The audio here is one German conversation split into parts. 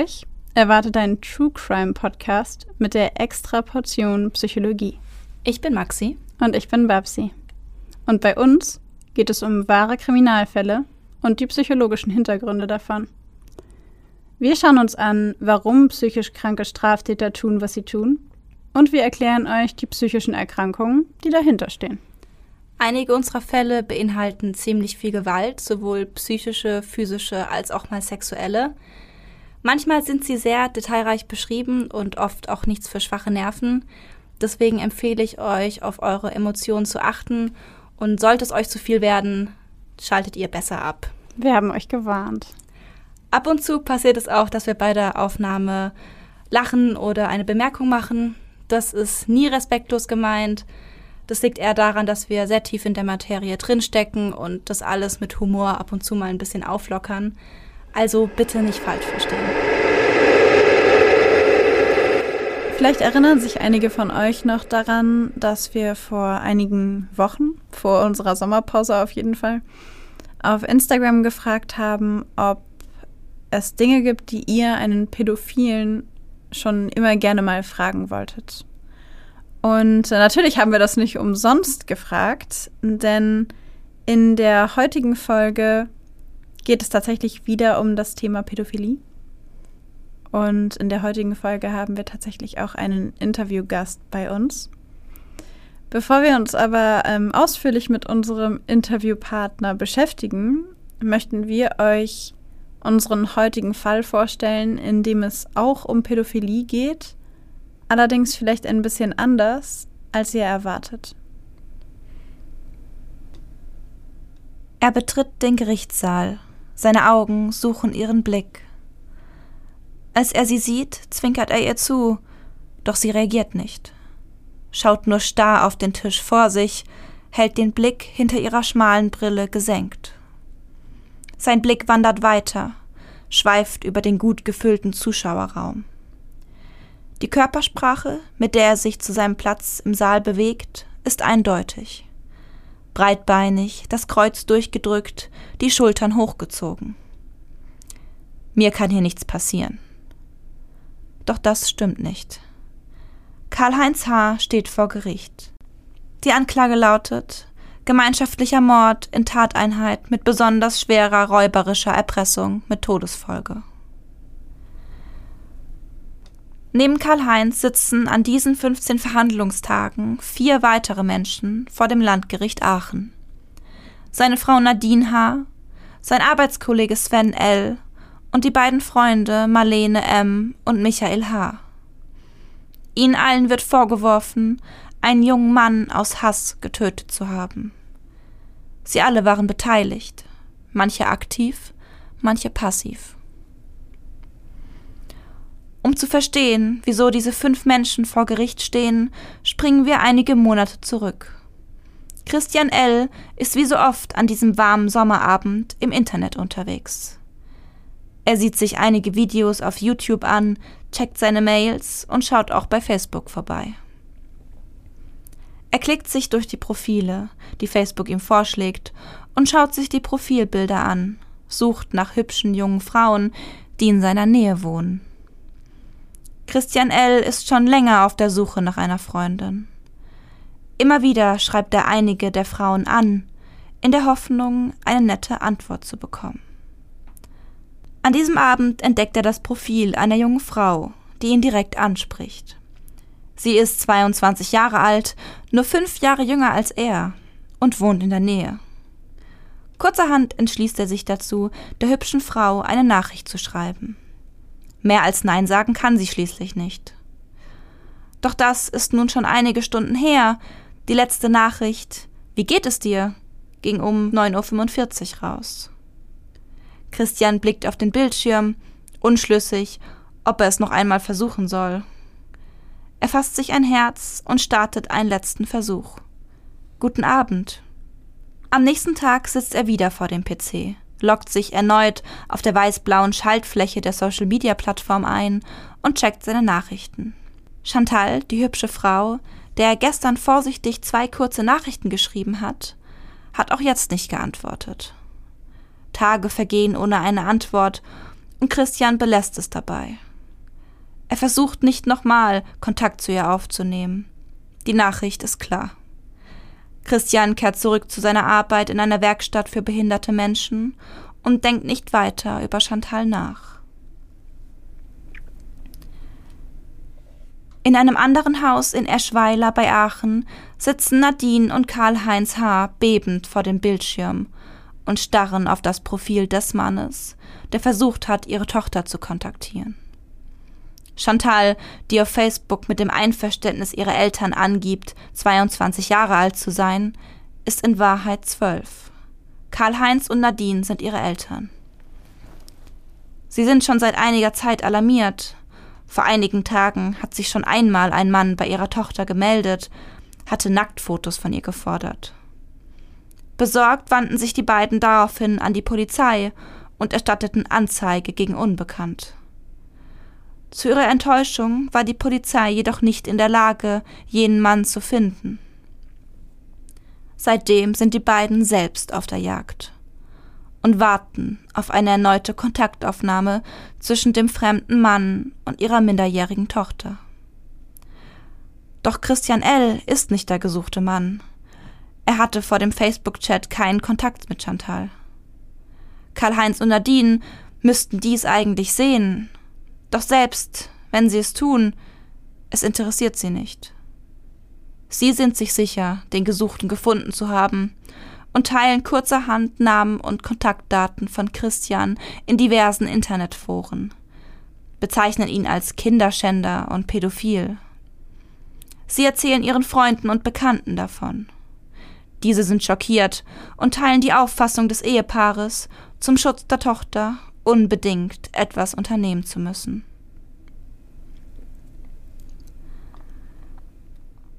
Euch erwartet ein True Crime Podcast mit der extra Portion Psychologie. Ich bin Maxi. Und ich bin Babsi. Und bei uns geht es um wahre Kriminalfälle und die psychologischen Hintergründe davon. Wir schauen uns an, warum psychisch kranke Straftäter tun, was sie tun. Und wir erklären euch die psychischen Erkrankungen, die dahinter stehen. Einige unserer Fälle beinhalten ziemlich viel Gewalt, sowohl psychische, physische als auch mal sexuelle. Manchmal sind sie sehr detailreich beschrieben und oft auch nichts für schwache Nerven. Deswegen empfehle ich euch, auf eure Emotionen zu achten und sollte es euch zu viel werden, schaltet ihr besser ab. Wir haben euch gewarnt. Ab und zu passiert es auch, dass wir bei der Aufnahme lachen oder eine Bemerkung machen. Das ist nie respektlos gemeint. Das liegt eher daran, dass wir sehr tief in der Materie drinstecken und das alles mit Humor ab und zu mal ein bisschen auflockern. Also bitte nicht falsch verstehen. Vielleicht erinnern sich einige von euch noch daran, dass wir vor einigen Wochen, vor unserer Sommerpause auf jeden Fall, auf Instagram gefragt haben, ob es Dinge gibt, die ihr einen Pädophilen schon immer gerne mal fragen wolltet. Und natürlich haben wir das nicht umsonst gefragt, denn in der heutigen Folge geht es tatsächlich wieder um das Thema Pädophilie. Und in der heutigen Folge haben wir tatsächlich auch einen Interviewgast bei uns. Bevor wir uns aber ähm, ausführlich mit unserem Interviewpartner beschäftigen, möchten wir euch unseren heutigen Fall vorstellen, in dem es auch um Pädophilie geht allerdings vielleicht ein bisschen anders, als ihr erwartet. Er betritt den Gerichtssaal. Seine Augen suchen ihren Blick. Als er sie sieht, zwinkert er ihr zu, doch sie reagiert nicht. Schaut nur starr auf den Tisch vor sich, hält den Blick hinter ihrer schmalen Brille gesenkt. Sein Blick wandert weiter, schweift über den gut gefüllten Zuschauerraum. Die Körpersprache, mit der er sich zu seinem Platz im Saal bewegt, ist eindeutig. Breitbeinig, das Kreuz durchgedrückt, die Schultern hochgezogen. Mir kann hier nichts passieren. Doch das stimmt nicht. Karl-Heinz H. steht vor Gericht. Die Anklage lautet gemeinschaftlicher Mord in Tateinheit mit besonders schwerer räuberischer Erpressung mit Todesfolge. Neben Karl-Heinz sitzen an diesen 15 Verhandlungstagen vier weitere Menschen vor dem Landgericht Aachen. Seine Frau Nadine H., sein Arbeitskollege Sven L. und die beiden Freunde Marlene M. und Michael H. Ihnen allen wird vorgeworfen, einen jungen Mann aus Hass getötet zu haben. Sie alle waren beteiligt, manche aktiv, manche passiv. Um zu verstehen, wieso diese fünf Menschen vor Gericht stehen, springen wir einige Monate zurück. Christian L. ist wie so oft an diesem warmen Sommerabend im Internet unterwegs. Er sieht sich einige Videos auf YouTube an, checkt seine Mails und schaut auch bei Facebook vorbei. Er klickt sich durch die Profile, die Facebook ihm vorschlägt, und schaut sich die Profilbilder an, sucht nach hübschen jungen Frauen, die in seiner Nähe wohnen. Christian L. ist schon länger auf der Suche nach einer Freundin. Immer wieder schreibt er einige der Frauen an, in der Hoffnung, eine nette Antwort zu bekommen. An diesem Abend entdeckt er das Profil einer jungen Frau, die ihn direkt anspricht. Sie ist 22 Jahre alt, nur fünf Jahre jünger als er und wohnt in der Nähe. Kurzerhand entschließt er sich dazu, der hübschen Frau eine Nachricht zu schreiben. Mehr als Nein sagen kann sie schließlich nicht. Doch das ist nun schon einige Stunden her. Die letzte Nachricht, wie geht es dir, ging um 9.45 Uhr raus. Christian blickt auf den Bildschirm, unschlüssig, ob er es noch einmal versuchen soll. Er fasst sich ein Herz und startet einen letzten Versuch. Guten Abend. Am nächsten Tag sitzt er wieder vor dem PC loggt sich erneut auf der weiß-blauen Schaltfläche der Social-Media-Plattform ein und checkt seine Nachrichten. Chantal, die hübsche Frau, der er gestern vorsichtig zwei kurze Nachrichten geschrieben hat, hat auch jetzt nicht geantwortet. Tage vergehen ohne eine Antwort Und Christian belässt es dabei. Er versucht nicht nochmal Kontakt zu ihr aufzunehmen. Die Nachricht ist klar. Christian kehrt zurück zu seiner Arbeit in einer Werkstatt für behinderte Menschen und denkt nicht weiter über Chantal nach. In einem anderen Haus in Eschweiler bei Aachen sitzen Nadine und Karl-Heinz H. bebend vor dem Bildschirm und starren auf das Profil des Mannes, der versucht hat, ihre Tochter zu kontaktieren. Chantal, die auf Facebook mit dem Einverständnis ihrer Eltern angibt, 22 Jahre alt zu sein, ist in Wahrheit zwölf. Karl-Heinz und Nadine sind ihre Eltern. Sie sind schon seit einiger Zeit alarmiert. Vor einigen Tagen hat sich schon einmal ein Mann bei ihrer Tochter gemeldet, hatte Nacktfotos von ihr gefordert. Besorgt wandten sich die beiden daraufhin an die Polizei und erstatteten Anzeige gegen Unbekannt. Zu ihrer Enttäuschung war die Polizei jedoch nicht in der Lage, jenen Mann zu finden. Seitdem sind die beiden selbst auf der Jagd und warten auf eine erneute Kontaktaufnahme zwischen dem fremden Mann und ihrer minderjährigen Tochter. Doch Christian L. ist nicht der gesuchte Mann. Er hatte vor dem Facebook-Chat keinen Kontakt mit Chantal. Karl-Heinz und Nadine müssten dies eigentlich sehen doch selbst, wenn sie es tun, es interessiert sie nicht. Sie sind sich sicher, den Gesuchten gefunden zu haben und teilen kurzerhand Namen und Kontaktdaten von Christian in diversen Internetforen, bezeichnen ihn als Kinderschänder und Pädophil. Sie erzählen ihren Freunden und Bekannten davon. Diese sind schockiert und teilen die Auffassung des Ehepaares, zum Schutz der Tochter unbedingt etwas unternehmen zu müssen.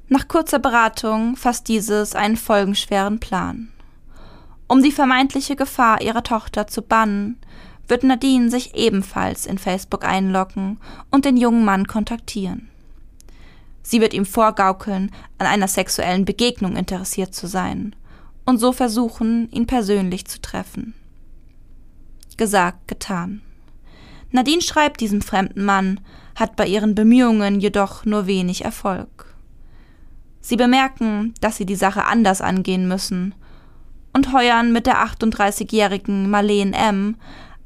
Nach kurzer Beratung fasst dieses einen folgenschweren Plan. Um die vermeintliche Gefahr ihrer Tochter zu bannen, wird Nadine sich ebenfalls in Facebook einloggen und den jungen Mann kontaktieren. Sie wird ihm vorgaukeln, an einer sexuellen Begegnung interessiert zu sein und so versuchen, ihn persönlich zu treffen gesagt, getan. Nadine schreibt diesem fremden Mann, hat bei ihren Bemühungen jedoch nur wenig Erfolg. Sie bemerken, dass sie die Sache anders angehen müssen und heuern mit der 38-jährigen Marlene M.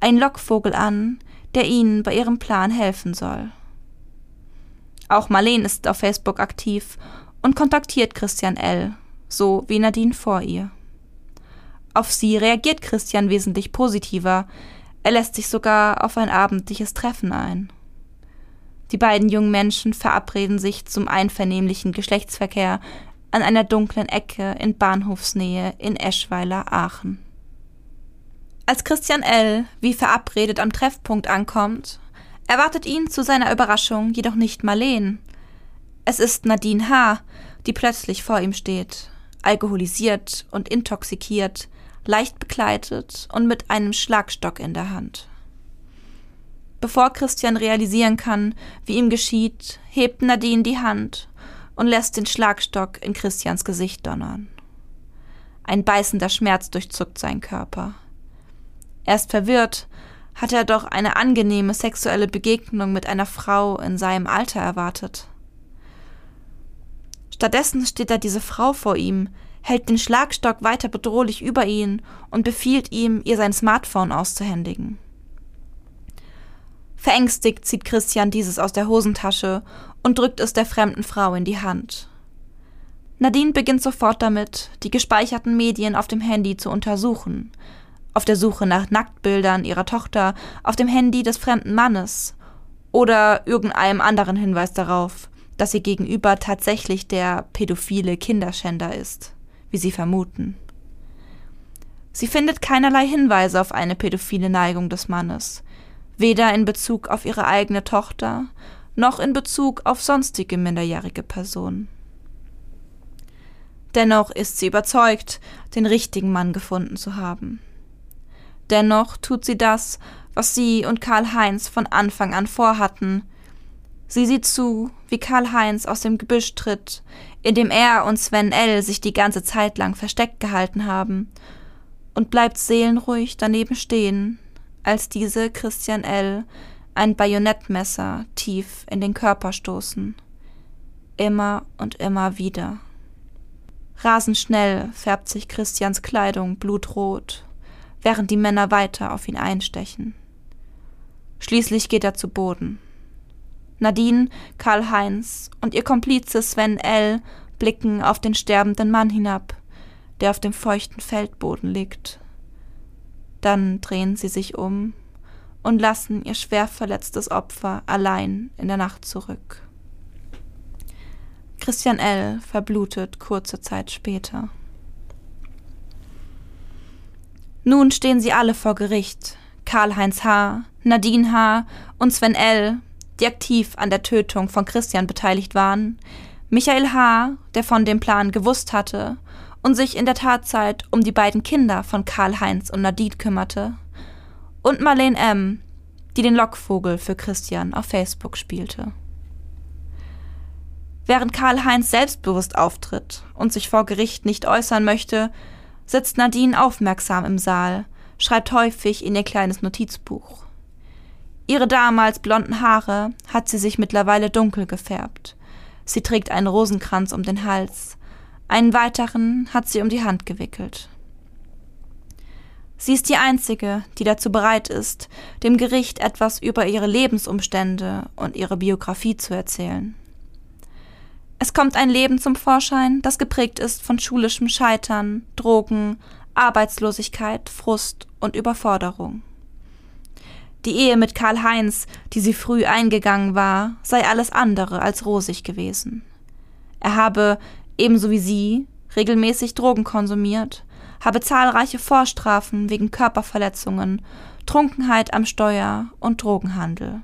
einen Lockvogel an, der ihnen bei ihrem Plan helfen soll. Auch Marlene ist auf Facebook aktiv und kontaktiert Christian L., so wie Nadine vor ihr. Auf sie reagiert Christian wesentlich positiver. Er lässt sich sogar auf ein abendliches Treffen ein. Die beiden jungen Menschen verabreden sich zum einvernehmlichen Geschlechtsverkehr an einer dunklen Ecke in Bahnhofsnähe in Eschweiler, Aachen. Als Christian L. wie verabredet am Treffpunkt ankommt, erwartet ihn zu seiner Überraschung jedoch nicht Marleen. Es ist Nadine H., die plötzlich vor ihm steht, alkoholisiert und intoxikiert, leicht bekleidet und mit einem Schlagstock in der Hand. Bevor Christian realisieren kann, wie ihm geschieht, hebt Nadine die Hand und lässt den Schlagstock in Christians Gesicht donnern. Ein beißender Schmerz durchzuckt seinen Körper. Erst verwirrt, hat er doch eine angenehme sexuelle Begegnung mit einer Frau in seinem Alter erwartet. Stattdessen steht da diese Frau vor ihm, hält den Schlagstock weiter bedrohlich über ihn und befiehlt ihm, ihr sein Smartphone auszuhändigen. Verängstigt zieht Christian dieses aus der Hosentasche und drückt es der fremden Frau in die Hand. Nadine beginnt sofort damit, die gespeicherten Medien auf dem Handy zu untersuchen, auf der Suche nach Nacktbildern ihrer Tochter auf dem Handy des fremden Mannes oder irgendeinem anderen Hinweis darauf, dass ihr Gegenüber tatsächlich der pädophile Kinderschänder ist wie sie vermuten. Sie findet keinerlei Hinweise auf eine pädophile Neigung des Mannes, weder in Bezug auf ihre eigene Tochter noch in Bezug auf sonstige minderjährige Personen. Dennoch ist sie überzeugt, den richtigen Mann gefunden zu haben. Dennoch tut sie das, was sie und Karl Heinz von Anfang an vorhatten, Sie sieht zu, wie Karl-Heinz aus dem Gebüsch tritt, in dem er und Sven L. sich die ganze Zeit lang versteckt gehalten haben, und bleibt seelenruhig daneben stehen, als diese Christian L. ein Bajonettmesser tief in den Körper stoßen. Immer und immer wieder. Rasend schnell färbt sich Christians Kleidung blutrot, während die Männer weiter auf ihn einstechen. Schließlich geht er zu Boden. Nadine, Karl-Heinz und ihr Komplize Sven L. blicken auf den sterbenden Mann hinab, der auf dem feuchten Feldboden liegt. Dann drehen sie sich um und lassen ihr schwer verletztes Opfer allein in der Nacht zurück. Christian L. verblutet kurze Zeit später. Nun stehen sie alle vor Gericht. Karl-Heinz H., Nadine H. und Sven L., die aktiv an der Tötung von Christian beteiligt waren, Michael H., der von dem Plan gewusst hatte und sich in der Tatzeit um die beiden Kinder von Karl-Heinz und Nadine kümmerte, und Marlene M., die den Lockvogel für Christian auf Facebook spielte. Während Karl-Heinz selbstbewusst auftritt und sich vor Gericht nicht äußern möchte, sitzt Nadine aufmerksam im Saal, schreibt häufig in ihr kleines Notizbuch. Ihre damals blonden Haare hat sie sich mittlerweile dunkel gefärbt. Sie trägt einen Rosenkranz um den Hals, einen weiteren hat sie um die Hand gewickelt. Sie ist die Einzige, die dazu bereit ist, dem Gericht etwas über ihre Lebensumstände und ihre Biografie zu erzählen. Es kommt ein Leben zum Vorschein, das geprägt ist von schulischem Scheitern, Drogen, Arbeitslosigkeit, Frust und Überforderung. Die Ehe mit Karl Heinz, die sie früh eingegangen war, sei alles andere als rosig gewesen. Er habe, ebenso wie sie, regelmäßig Drogen konsumiert, habe zahlreiche Vorstrafen wegen Körperverletzungen, Trunkenheit am Steuer und Drogenhandel.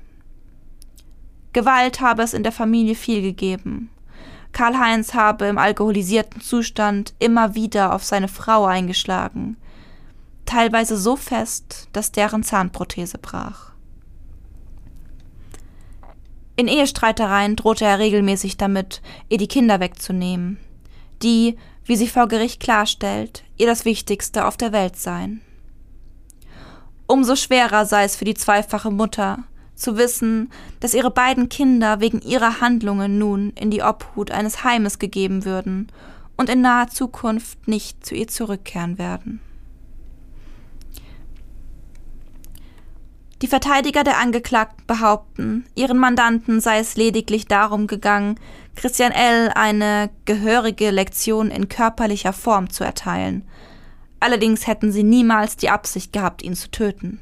Gewalt habe es in der Familie viel gegeben, Karl-Heinz habe im alkoholisierten Zustand immer wieder auf seine Frau eingeschlagen, teilweise so fest, dass deren Zahnprothese brach. In Ehestreitereien drohte er regelmäßig damit, ihr die Kinder wegzunehmen, die, wie sie vor Gericht klarstellt, ihr das Wichtigste auf der Welt seien. Umso schwerer sei es für die zweifache Mutter, zu wissen, dass ihre beiden Kinder wegen ihrer Handlungen nun in die Obhut eines Heimes gegeben würden und in naher Zukunft nicht zu ihr zurückkehren werden. Die Verteidiger der Angeklagten behaupten, ihren Mandanten sei es lediglich darum gegangen, Christian L. eine gehörige Lektion in körperlicher Form zu erteilen. Allerdings hätten sie niemals die Absicht gehabt, ihn zu töten.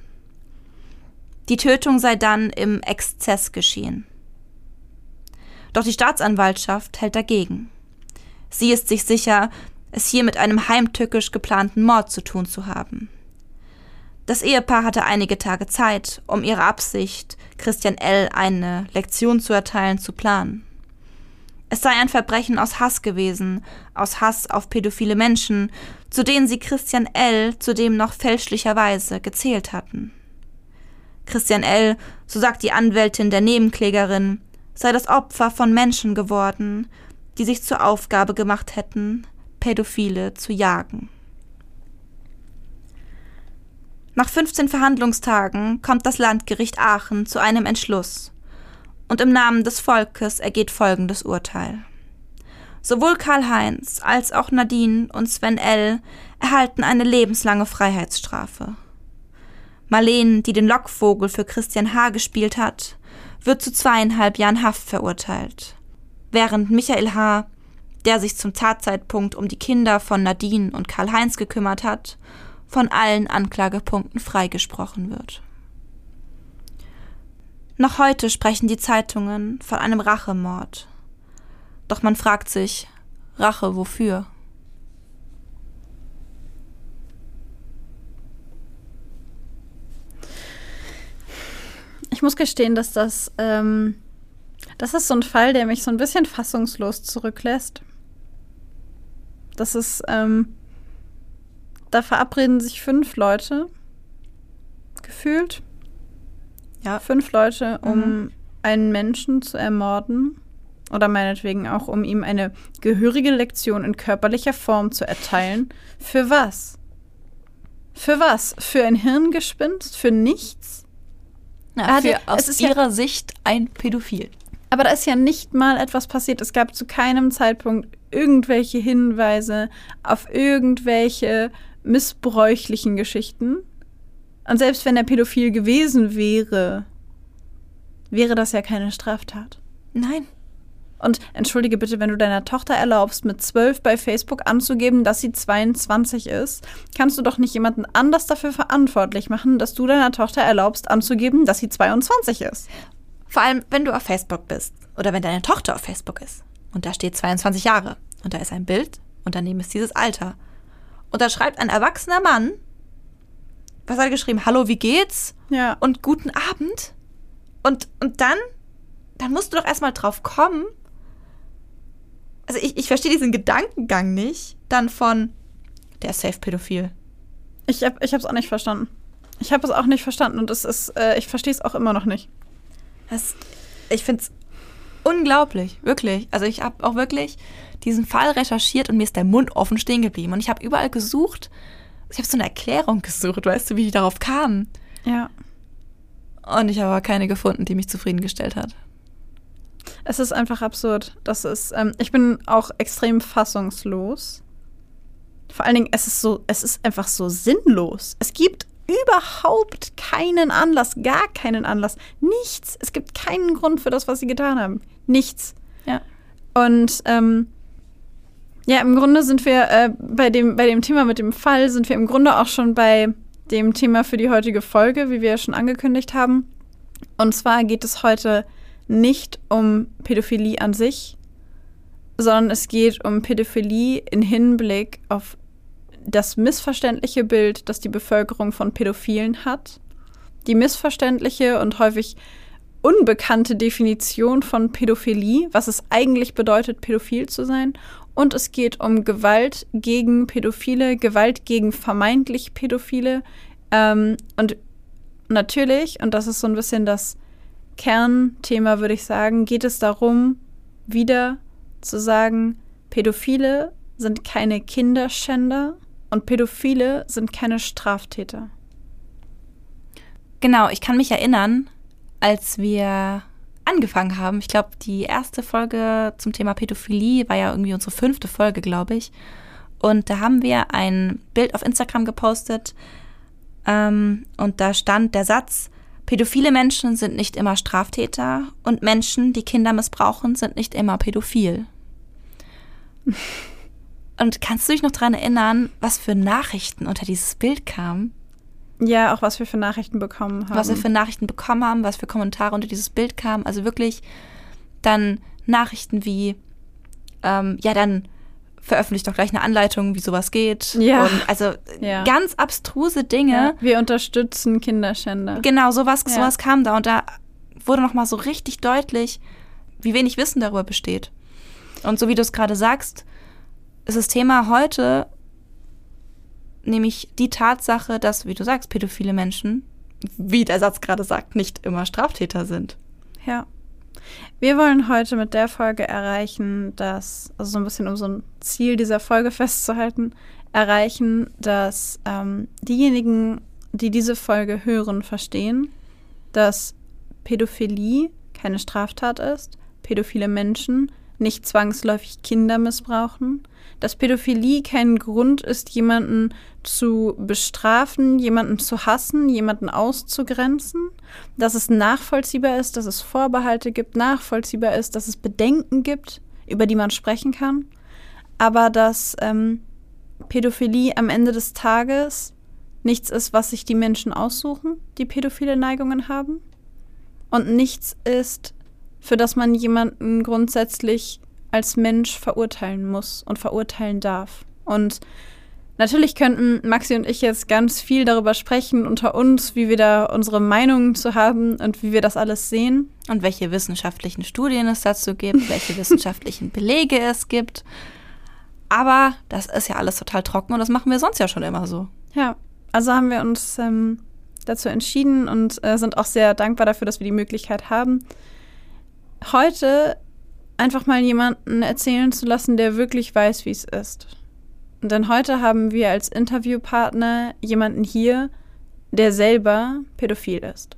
Die Tötung sei dann im Exzess geschehen. Doch die Staatsanwaltschaft hält dagegen. Sie ist sich sicher, es hier mit einem heimtückisch geplanten Mord zu tun zu haben. Das Ehepaar hatte einige Tage Zeit, um ihre Absicht, Christian L. eine Lektion zu erteilen, zu planen. Es sei ein Verbrechen aus Hass gewesen, aus Hass auf pädophile Menschen, zu denen sie Christian L. zudem noch fälschlicherweise gezählt hatten. Christian L., so sagt die Anwältin der Nebenklägerin, sei das Opfer von Menschen geworden, die sich zur Aufgabe gemacht hätten, Pädophile zu jagen. Nach 15 Verhandlungstagen kommt das Landgericht Aachen zu einem Entschluss. Und im Namen des Volkes ergeht folgendes Urteil. Sowohl Karl-Heinz als auch Nadine und Sven L. erhalten eine lebenslange Freiheitsstrafe. Marleen, die den Lockvogel für Christian H. gespielt hat, wird zu zweieinhalb Jahren Haft verurteilt. Während Michael H., der sich zum Tatzeitpunkt um die Kinder von Nadine und Karl-Heinz gekümmert hat, von allen Anklagepunkten freigesprochen wird. Noch heute sprechen die Zeitungen von einem Rachemord. Doch man fragt sich, Rache wofür? ich muss gestehen, dass das, ähm, das ist so ein Fall, der mich so ein bisschen fassungslos zurücklässt. Das ist, ähm, da verabreden sich fünf Leute, gefühlt. Ja. Fünf Leute, um mhm. einen Menschen zu ermorden. Oder meinetwegen auch, um ihm eine gehörige Lektion in körperlicher Form zu erteilen. Für was? Für was? Für ein Hirngespinst? Für nichts? Ja, Hatte- für es aus ist ja- ihrer Sicht ein Pädophil. Aber da ist ja nicht mal etwas passiert. Es gab zu keinem Zeitpunkt irgendwelche Hinweise auf irgendwelche missbräuchlichen Geschichten. Und selbst wenn er pädophil gewesen wäre, wäre das ja keine Straftat. Nein. Und entschuldige bitte, wenn du deiner Tochter erlaubst, mit 12 bei Facebook anzugeben, dass sie 22 ist, kannst du doch nicht jemanden anders dafür verantwortlich machen, dass du deiner Tochter erlaubst, anzugeben, dass sie 22 ist. Vor allem, wenn du auf Facebook bist oder wenn deine Tochter auf Facebook ist und da steht 22 Jahre und da ist ein Bild und daneben ist dieses Alter. Und da schreibt ein erwachsener Mann, was hat er geschrieben? Hallo, wie geht's? Ja. Und guten Abend? Und, und dann, dann musst du doch erstmal drauf kommen. Also ich, ich verstehe diesen Gedankengang nicht. Dann von, der ist safe pädophil. Ich habe ich hab's auch nicht verstanden. Ich habe es auch nicht verstanden und es ist, äh, ich verstehe es auch immer noch nicht. Das, ich finde es unglaublich, wirklich. Also ich habe auch wirklich diesen Fall recherchiert und mir ist der Mund offen stehen geblieben. Und ich habe überall gesucht, ich habe so eine Erklärung gesucht, weißt du, wie die darauf kamen. Ja. Und ich habe aber keine gefunden, die mich zufriedengestellt hat. Es ist einfach absurd. Das ist, ähm, ich bin auch extrem fassungslos. Vor allen Dingen, es ist so, es ist einfach so sinnlos. Es gibt überhaupt keinen Anlass, gar keinen Anlass, nichts. Es gibt keinen Grund für das, was sie getan haben. Nichts. Ja. Und ähm, ja, im Grunde sind wir äh, bei, dem, bei dem Thema mit dem Fall, sind wir im Grunde auch schon bei dem Thema für die heutige Folge, wie wir ja schon angekündigt haben. Und zwar geht es heute nicht um Pädophilie an sich, sondern es geht um Pädophilie in Hinblick auf das missverständliche Bild, das die Bevölkerung von Pädophilen hat, die missverständliche und häufig unbekannte Definition von Pädophilie, was es eigentlich bedeutet, pädophil zu sein. Und es geht um Gewalt gegen Pädophile, Gewalt gegen vermeintlich Pädophile. Ähm, und natürlich, und das ist so ein bisschen das Kernthema, würde ich sagen, geht es darum, wieder zu sagen, Pädophile sind keine Kinderschänder und Pädophile sind keine Straftäter. Genau, ich kann mich erinnern, als wir angefangen haben. Ich glaube, die erste Folge zum Thema Pädophilie war ja irgendwie unsere fünfte Folge, glaube ich. Und da haben wir ein Bild auf Instagram gepostet ähm, und da stand der Satz, pädophile Menschen sind nicht immer Straftäter und Menschen, die Kinder missbrauchen, sind nicht immer pädophil. Und kannst du dich noch daran erinnern, was für Nachrichten unter dieses Bild kamen? Ja, auch was wir für Nachrichten bekommen haben. was wir für Nachrichten bekommen haben, was für Kommentare unter dieses Bild kamen. Also wirklich dann Nachrichten wie, ähm, ja, dann veröffentlicht doch gleich eine Anleitung, wie sowas geht. Ja. Und also Ja. ganz abstruse Dinge. ja, wir unterstützen Kinderschänder. Genau, sowas, Ja. sowas kam da und da wurde nochmal so richtig deutlich, wie wenig Wissen darüber besteht. Und so wie du es gerade sagst, ist das Thema heute nämlich die Tatsache, dass, wie du sagst, pädophile Menschen, wie der Satz gerade sagt, nicht immer Straftäter sind. Ja. Wir wollen heute mit der Folge erreichen, dass, also so ein bisschen um so ein Ziel dieser Folge festzuhalten, erreichen, dass ähm, diejenigen, die diese Folge hören, verstehen, dass Pädophilie keine Straftat ist, pädophile Menschen nicht zwangsläufig Kinder missbrauchen, dass Pädophilie kein Grund ist, jemanden zu bestrafen, jemanden zu hassen, jemanden auszugrenzen, dass es nachvollziehbar ist, dass es Vorbehalte gibt, nachvollziehbar ist, dass es Bedenken gibt, über die man sprechen kann, aber dass ähm, Pädophilie am Ende des Tages nichts ist, was sich die Menschen aussuchen, die pädophile Neigungen haben, und nichts ist, für das man jemanden grundsätzlich als Mensch verurteilen muss und verurteilen darf. Und natürlich könnten Maxi und ich jetzt ganz viel darüber sprechen unter uns, wie wir da unsere Meinungen zu haben und wie wir das alles sehen. Und welche wissenschaftlichen Studien es dazu gibt, welche wissenschaftlichen Belege es gibt. Aber das ist ja alles total trocken und das machen wir sonst ja schon immer so. Ja, also haben wir uns ähm, dazu entschieden und äh, sind auch sehr dankbar dafür, dass wir die Möglichkeit haben, heute einfach mal jemanden erzählen zu lassen, der wirklich weiß, wie es ist. Denn heute haben wir als Interviewpartner jemanden hier, der selber pädophil ist.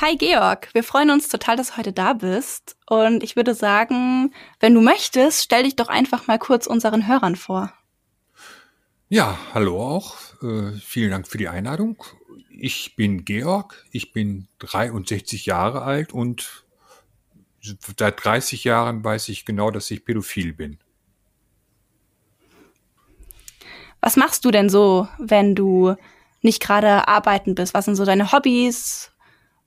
Hi Georg, wir freuen uns total, dass du heute da bist. Und ich würde sagen, wenn du möchtest, stell dich doch einfach mal kurz unseren Hörern vor. Ja, hallo auch. Äh, vielen Dank für die Einladung. Ich bin Georg, ich bin 63 Jahre alt und seit 30 Jahren weiß ich genau, dass ich pädophil bin. Was machst du denn so, wenn du nicht gerade arbeiten bist? Was sind so deine Hobbys?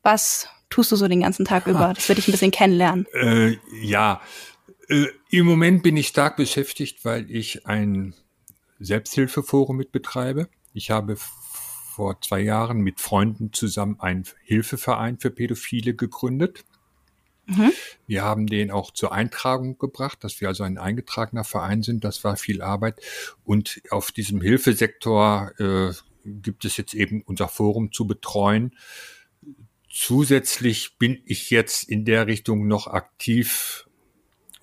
Was tust du so den ganzen Tag über? Das würde ich ein bisschen kennenlernen. Äh, ja, äh, im Moment bin ich stark beschäftigt, weil ich ein Selbsthilfeforum mit betreibe. Ich habe vor zwei Jahren mit Freunden zusammen einen Hilfeverein für Pädophile gegründet. Mhm. Wir haben den auch zur Eintragung gebracht, dass wir also ein eingetragener Verein sind. Das war viel Arbeit. Und auf diesem Hilfesektor äh, gibt es jetzt eben unser Forum zu betreuen. Zusätzlich bin ich jetzt in der Richtung noch aktiv.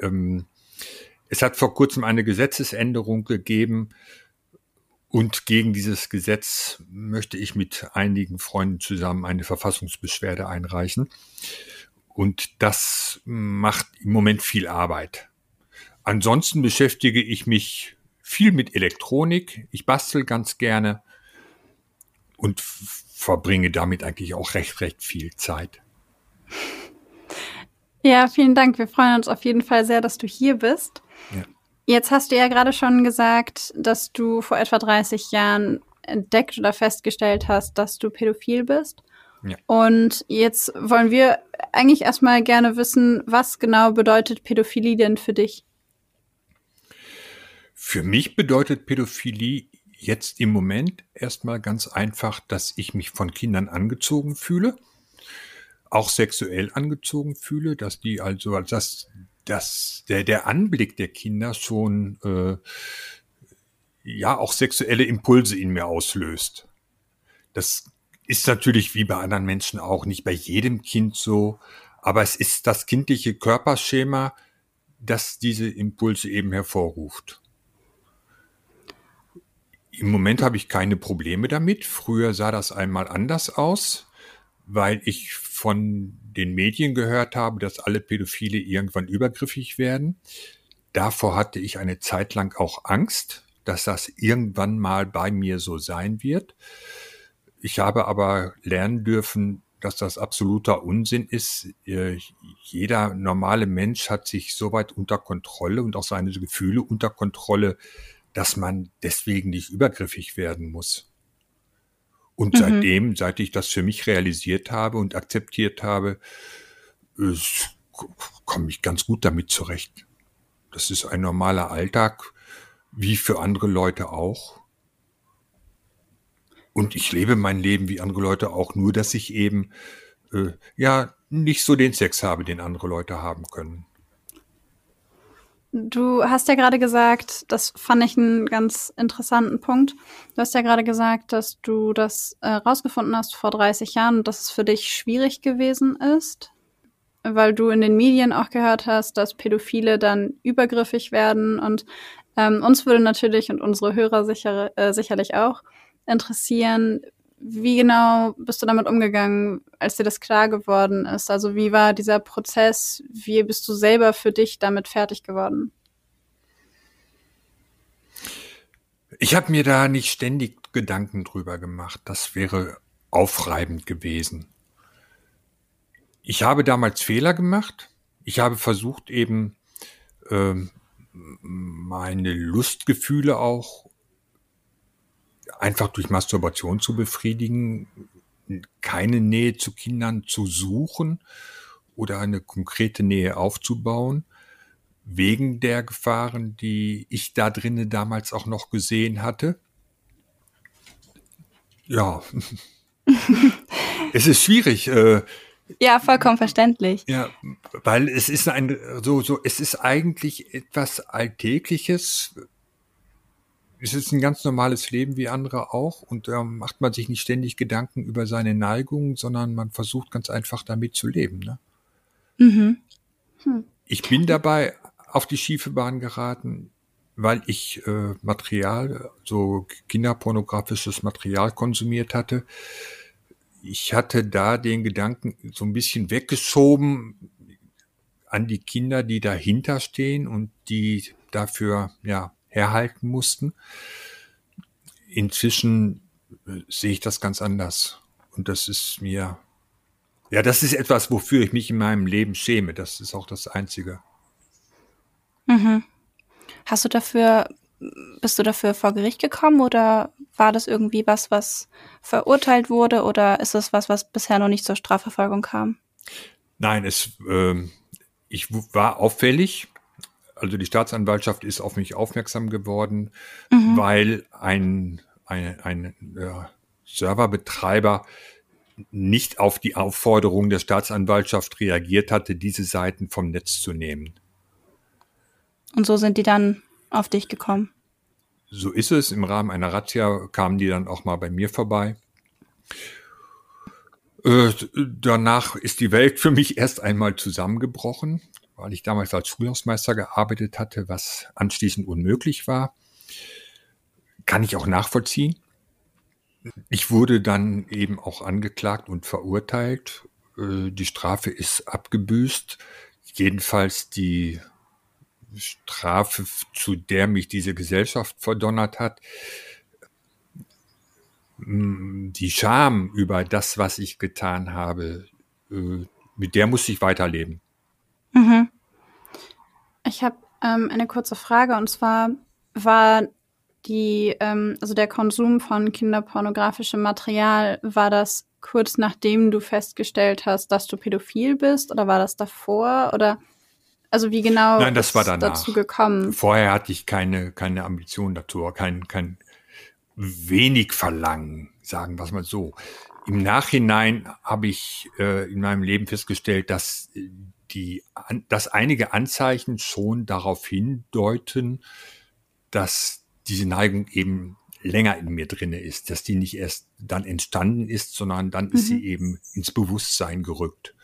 Ähm, es hat vor kurzem eine Gesetzesänderung gegeben und gegen dieses Gesetz möchte ich mit einigen Freunden zusammen eine Verfassungsbeschwerde einreichen. Und das macht im Moment viel Arbeit. Ansonsten beschäftige ich mich viel mit Elektronik. Ich bastel ganz gerne und verbringe damit eigentlich auch recht, recht viel Zeit. Ja, vielen Dank. Wir freuen uns auf jeden Fall sehr, dass du hier bist. Ja. Jetzt hast du ja gerade schon gesagt, dass du vor etwa 30 Jahren entdeckt oder festgestellt hast, dass du pädophil bist. Ja. Und jetzt wollen wir eigentlich erstmal gerne wissen, was genau bedeutet Pädophilie denn für dich? Für mich bedeutet Pädophilie jetzt im Moment erstmal ganz einfach, dass ich mich von Kindern angezogen fühle, auch sexuell angezogen fühle, dass die also, dass, dass der, der Anblick der Kinder schon äh, ja auch sexuelle Impulse in mir auslöst. Das ist natürlich wie bei anderen Menschen auch nicht bei jedem Kind so, aber es ist das kindliche Körperschema, das diese Impulse eben hervorruft. Im Moment habe ich keine Probleme damit. Früher sah das einmal anders aus, weil ich von den Medien gehört habe, dass alle Pädophile irgendwann übergriffig werden. Davor hatte ich eine Zeit lang auch Angst, dass das irgendwann mal bei mir so sein wird. Ich habe aber lernen dürfen, dass das absoluter Unsinn ist. Äh, jeder normale Mensch hat sich soweit unter Kontrolle und auch seine Gefühle unter Kontrolle, dass man deswegen nicht übergriffig werden muss. Und mhm. seitdem, seit ich das für mich realisiert habe und akzeptiert habe, komme ich ganz gut damit zurecht. Das ist ein normaler Alltag, wie für andere Leute auch. Und ich lebe mein Leben wie andere Leute auch, nur dass ich eben äh, ja nicht so den Sex habe, den andere Leute haben können. Du hast ja gerade gesagt, das fand ich einen ganz interessanten Punkt. Du hast ja gerade gesagt, dass du das äh, rausgefunden hast vor 30 Jahren und dass es für dich schwierig gewesen ist, weil du in den Medien auch gehört hast, dass Pädophile dann übergriffig werden. Und ähm, uns würde natürlich und unsere Hörer sicher, äh, sicherlich auch interessieren, wie genau bist du damit umgegangen, als dir das klar geworden ist? Also wie war dieser Prozess? Wie bist du selber für dich damit fertig geworden? Ich habe mir da nicht ständig Gedanken drüber gemacht. Das wäre aufreibend gewesen. Ich habe damals Fehler gemacht. Ich habe versucht eben äh, meine Lustgefühle auch einfach durch Masturbation zu befriedigen, keine Nähe zu Kindern zu suchen oder eine konkrete Nähe aufzubauen, wegen der Gefahren, die ich da drinnen damals auch noch gesehen hatte. Ja, es ist schwierig. Äh, ja, vollkommen verständlich. Ja, weil es ist ein so so es ist eigentlich etwas Alltägliches, es ist ein ganz normales Leben wie andere auch und da ähm, macht man sich nicht ständig Gedanken über seine Neigungen, sondern man versucht ganz einfach damit zu leben. Ne? Mhm. Hm. Ich bin dabei auf die schiefe Bahn geraten, weil ich äh, Material, so kinderpornografisches Material konsumiert hatte. Ich hatte da den Gedanken so ein bisschen weggeschoben an die Kinder, die dahinter stehen und die dafür ja herhalten mussten. Inzwischen äh, sehe ich das ganz anders. Und das ist mir, ja, das ist etwas, wofür ich mich in meinem Leben schäme. Das ist auch das Einzige. Mhm. Hast du dafür, bist du dafür vor Gericht gekommen oder war das irgendwie was, was verurteilt wurde oder ist es was, was bisher noch nicht zur Strafverfolgung kam? Nein, es, äh, ich war auffällig. Also die Staatsanwaltschaft ist auf mich aufmerksam geworden, mhm. weil ein, ein, ein ja, Serverbetreiber nicht auf die Aufforderung der Staatsanwaltschaft reagiert hatte, diese Seiten vom Netz zu nehmen. Und so sind die dann auf dich gekommen. So ist es. Im Rahmen einer Razzia kamen die dann auch mal bei mir vorbei. Äh, danach ist die Welt für mich erst einmal zusammengebrochen, weil ich damals als Schulhausmeister gearbeitet hatte, was anschließend unmöglich war. Kann ich auch nachvollziehen. Ich wurde dann eben auch angeklagt und verurteilt. Äh, die Strafe ist abgebüßt. Jedenfalls die Strafe, zu der mich diese Gesellschaft verdonnert hat, mm, die Scham über das, was ich getan habe, äh, mit der muss ich weiterleben. Mhm. Ich habe ähm, eine kurze Frage und zwar war die, ähm, also der Konsum von kinderpornografischem Material, war das kurz nachdem du festgestellt hast, dass du pädophil bist oder war das davor oder also wie genau Nein, das war danach. dazu gekommen? Vorher hatte ich keine, keine Ambition dazu, kein, kein wenig Verlangen, sagen wir es mal so. Im Nachhinein habe ich äh, in meinem Leben festgestellt, dass die, dass einige Anzeichen schon darauf hindeuten, dass diese Neigung eben länger in mir drinne ist, dass die nicht erst dann entstanden ist, sondern dann mhm. ist sie mhm. eben ins Bewusstsein gerückt.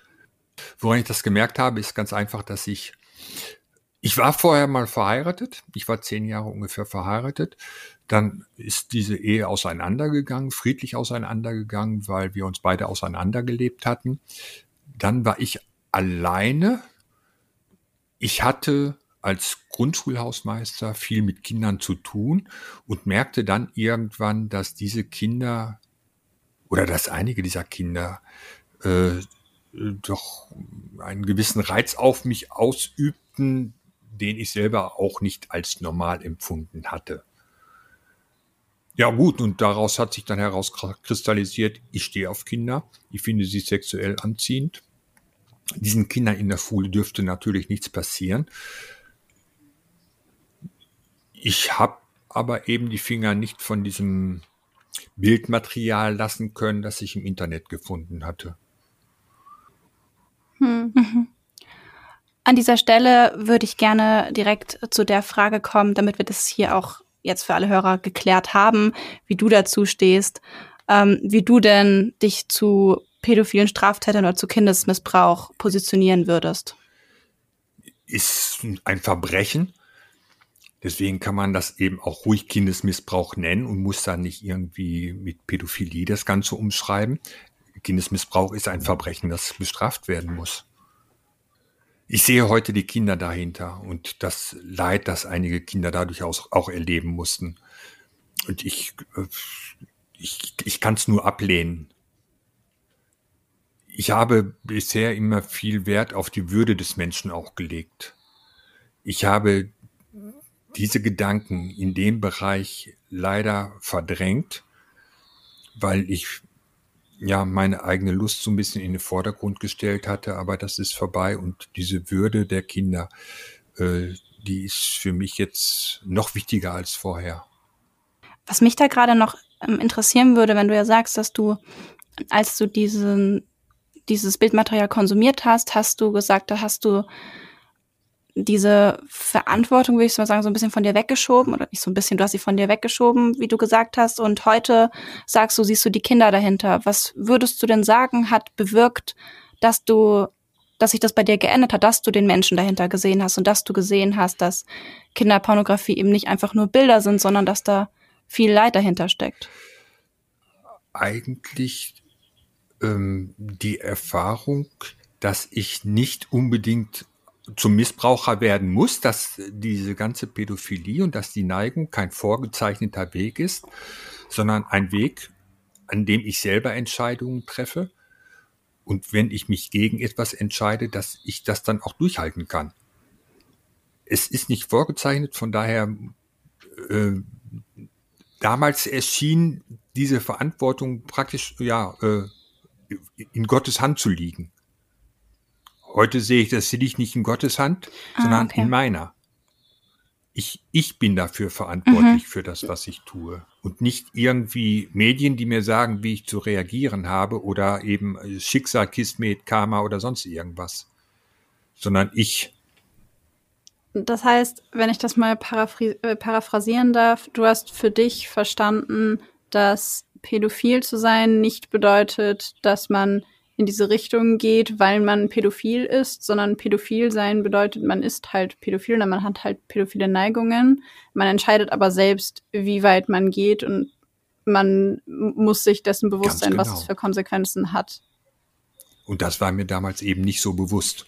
Woran ich das gemerkt habe, ist ganz einfach, dass ich ich war vorher mal verheiratet. Ich war zehn Jahre ungefähr verheiratet. Dann ist diese Ehe auseinandergegangen, friedlich auseinandergegangen, weil wir uns beide auseinandergelebt hatten. Dann war ich alleine. Ich hatte als Grundschulhausmeister viel mit Kindern zu tun und merkte dann irgendwann, dass diese Kinder oder dass einige dieser Kinder äh, doch einen gewissen Reiz auf mich ausübten, den ich selber auch nicht als normal empfunden hatte. Ja gut, und daraus hat sich dann herauskristallisiert, ich stehe auf Kinder, ich finde sie sexuell anziehend. Diesen Kindern in der Schule dürfte natürlich nichts passieren. Ich habe aber eben die Finger nicht von diesem Bildmaterial lassen können, das ich im Internet gefunden hatte. Hm. Mhm. An dieser Stelle würde ich gerne direkt zu der Frage kommen, damit wir das hier auch jetzt für alle Hörer geklärt haben, wie du dazu stehst, ähm, wie du denn dich zu pädophilen Straftätern oder zu Kindesmissbrauch positionieren würdest. Ist ein Verbrechen. Deswegen kann man das eben auch ruhig Kindesmissbrauch nennen und muss dann nicht irgendwie mit Pädophilie das Ganze umschreiben. Kindesmissbrauch ist ein Verbrechen, das bestraft werden muss. Ich sehe heute die Kinder dahinter und das Leid, das einige Kinder dadurch auch, auch erleben mussten. Und ich, äh, ich, ich kann es nur ablehnen. Ich habe bisher immer viel Wert auf die Würde des Menschen auch gelegt. Ich habe diese Gedanken in dem Bereich leider verdrängt, weil ich ja meine eigene Lust so ein bisschen in den Vordergrund gestellt hatte, aber das ist vorbei und diese Würde der Kinder, äh, die ist für mich jetzt noch wichtiger als vorher. Was mich da gerade noch ähm, interessieren würde, wenn du ja sagst, dass du, als du diesen, dieses Bildmaterial konsumiert hast, hast du gesagt, da hast du diese Verantwortung, würde ich mal sagen, so ein bisschen von dir weggeschoben oder nicht so ein bisschen, du hast sie von dir weggeschoben, wie du gesagt hast. Und heute sagst du, siehst du die Kinder dahinter. Was würdest du denn sagen, hat bewirkt, dass du dass sich das bei dir geändert hat, dass du den Menschen dahinter gesehen hast und dass du gesehen hast, dass Kinderpornografie eben nicht einfach nur Bilder sind, sondern dass da viel Leid dahinter steckt? Eigentlich ähm, die Erfahrung, dass ich nicht unbedingt zum Missbraucher werden muss, dass diese ganze Pädophilie und dass die Neigung kein vorgezeichneter Weg ist, sondern ein Weg, an dem ich selber Entscheidungen treffe. Und wenn ich mich gegen etwas entscheide, dass ich das dann auch durchhalten kann. Es ist nicht vorgezeichnet, von daher äh, damals erschien diese Verantwortung praktisch ja äh, in Gottes Hand zu liegen. Heute sehe ich, das liegt nicht in Gottes Hand, ah, sondern okay. in meiner. Ich, ich bin dafür verantwortlich mhm. für das, was ich tue. Und nicht irgendwie Medien, die mir sagen, wie ich zu reagieren habe oder eben Schicksal, Kismet, Karma oder sonst irgendwas. Sondern ich. Das heißt, wenn ich das mal äh, paraphrasieren darf, du hast für dich verstanden, dass pädophil zu sein nicht bedeutet, dass man in diese Richtung geht, weil man pädophil ist, sondern pädophil sein bedeutet, man ist halt pädophil oder man hat halt pädophile Neigungen. Man entscheidet aber selbst, wie weit man geht und man muss sich dessen bewusst sein, genau. was es für Konsequenzen hat. Und das war mir damals eben nicht so bewusst.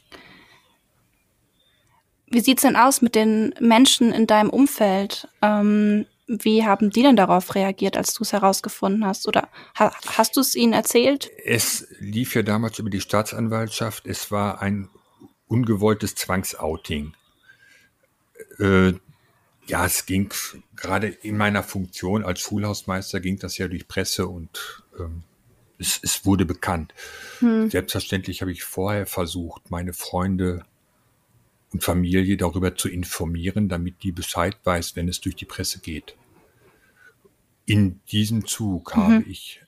Wie sieht's denn aus mit den Menschen in deinem Umfeld? Ähm, wie haben die denn darauf reagiert, als du es herausgefunden hast? Oder ha hast du es ihnen erzählt? Es lief ja damals über die Staatsanwaltschaft. Es war ein ungewolltes Zwangsouting. Äh, ja, es ging gerade in meiner Funktion als Schulhausmeister ging das ja durch Presse und ähm, es, es, wurde bekannt. Hm. Selbstverständlich habe ich vorher versucht, meine Freunde und Familie darüber zu informieren, damit die Bescheid weiß, wenn es durch die Presse geht. In diesem Zug mhm. habe ich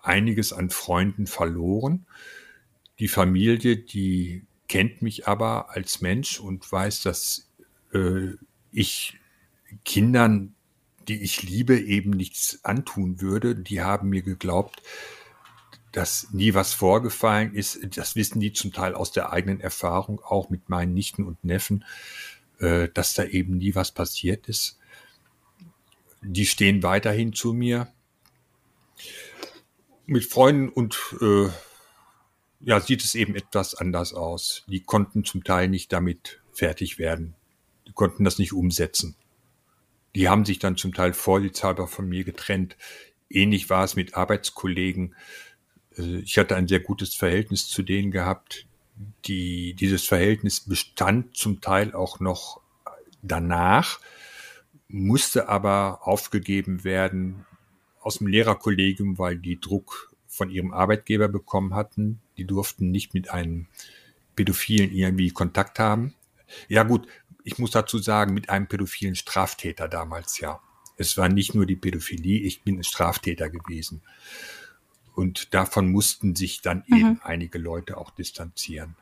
einiges an Freunden verloren. Die Familie, die kennt mich aber als Mensch und weiß, dass äh, ich Kindern, die ich liebe, eben nichts antun würde. Die haben mir geglaubt, dass nie was vorgefallen ist. Das wissen die zum Teil aus der eigenen Erfahrung, auch mit meinen Nichten und Neffen, äh, dass da eben nie was passiert ist die stehen weiterhin zu mir. Mit Freunden und äh, ja, sieht es eben etwas anders aus. Die konnten zum Teil nicht damit fertig werden. Die konnten das nicht umsetzen. Die haben sich dann zum Teil vorsichtshalber von mir getrennt. Ähnlich war es mit Arbeitskollegen. Äh, ich hatte ein sehr gutes Verhältnis zu denen gehabt. Die, dieses Verhältnis bestand zum Teil auch noch danach musste aber aufgegeben werden aus dem Lehrerkollegium, weil die Druck von ihrem Arbeitgeber bekommen hatten. Die durften nicht mit einem Pädophilen irgendwie Kontakt haben. Ja gut, ich muss dazu sagen, mit einem pädophilen Straftäter damals, ja. Es war nicht nur die Pädophilie, ich bin ein Straftäter gewesen. Und davon mussten sich dann mhm. eben einige Leute auch distanzieren.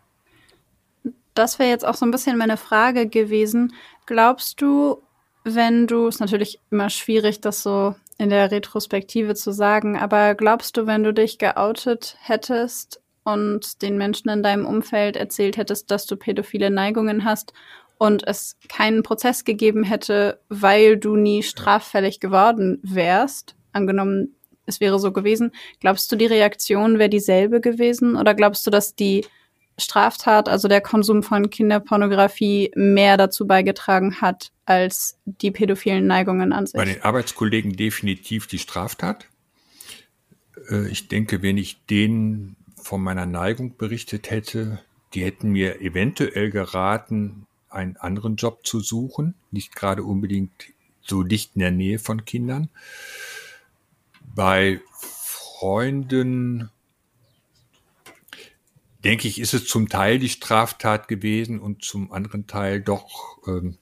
Das wäre jetzt auch so ein bisschen meine Frage gewesen. Glaubst du, wenn du, ist natürlich immer schwierig, das so in der Retrospektive zu sagen, aber glaubst du, wenn du dich geoutet hättest und den Menschen in deinem Umfeld erzählt hättest, dass du pädophile Neigungen hast und es keinen Prozess gegeben hätte, weil du nie straffällig geworden wärst, angenommen, es wäre so gewesen, glaubst du, die Reaktion wäre dieselbe gewesen oder glaubst du, dass die Straftat, also der Konsum von Kinderpornografie, mehr dazu beigetragen hat als die pädophilen Neigungen an sich. Bei den Arbeitskollegen definitiv die Straftat. Äh, ich denke, wenn ich denen von meiner Neigung berichtet hätte, die hätten mir eventuell geraten, einen anderen Job zu suchen, nicht gerade unbedingt so dicht in der Nähe von Kindern. Bei Freunden denke ich, ist es zum Teil die Straftat gewesen und zum anderen Teil doch ähm,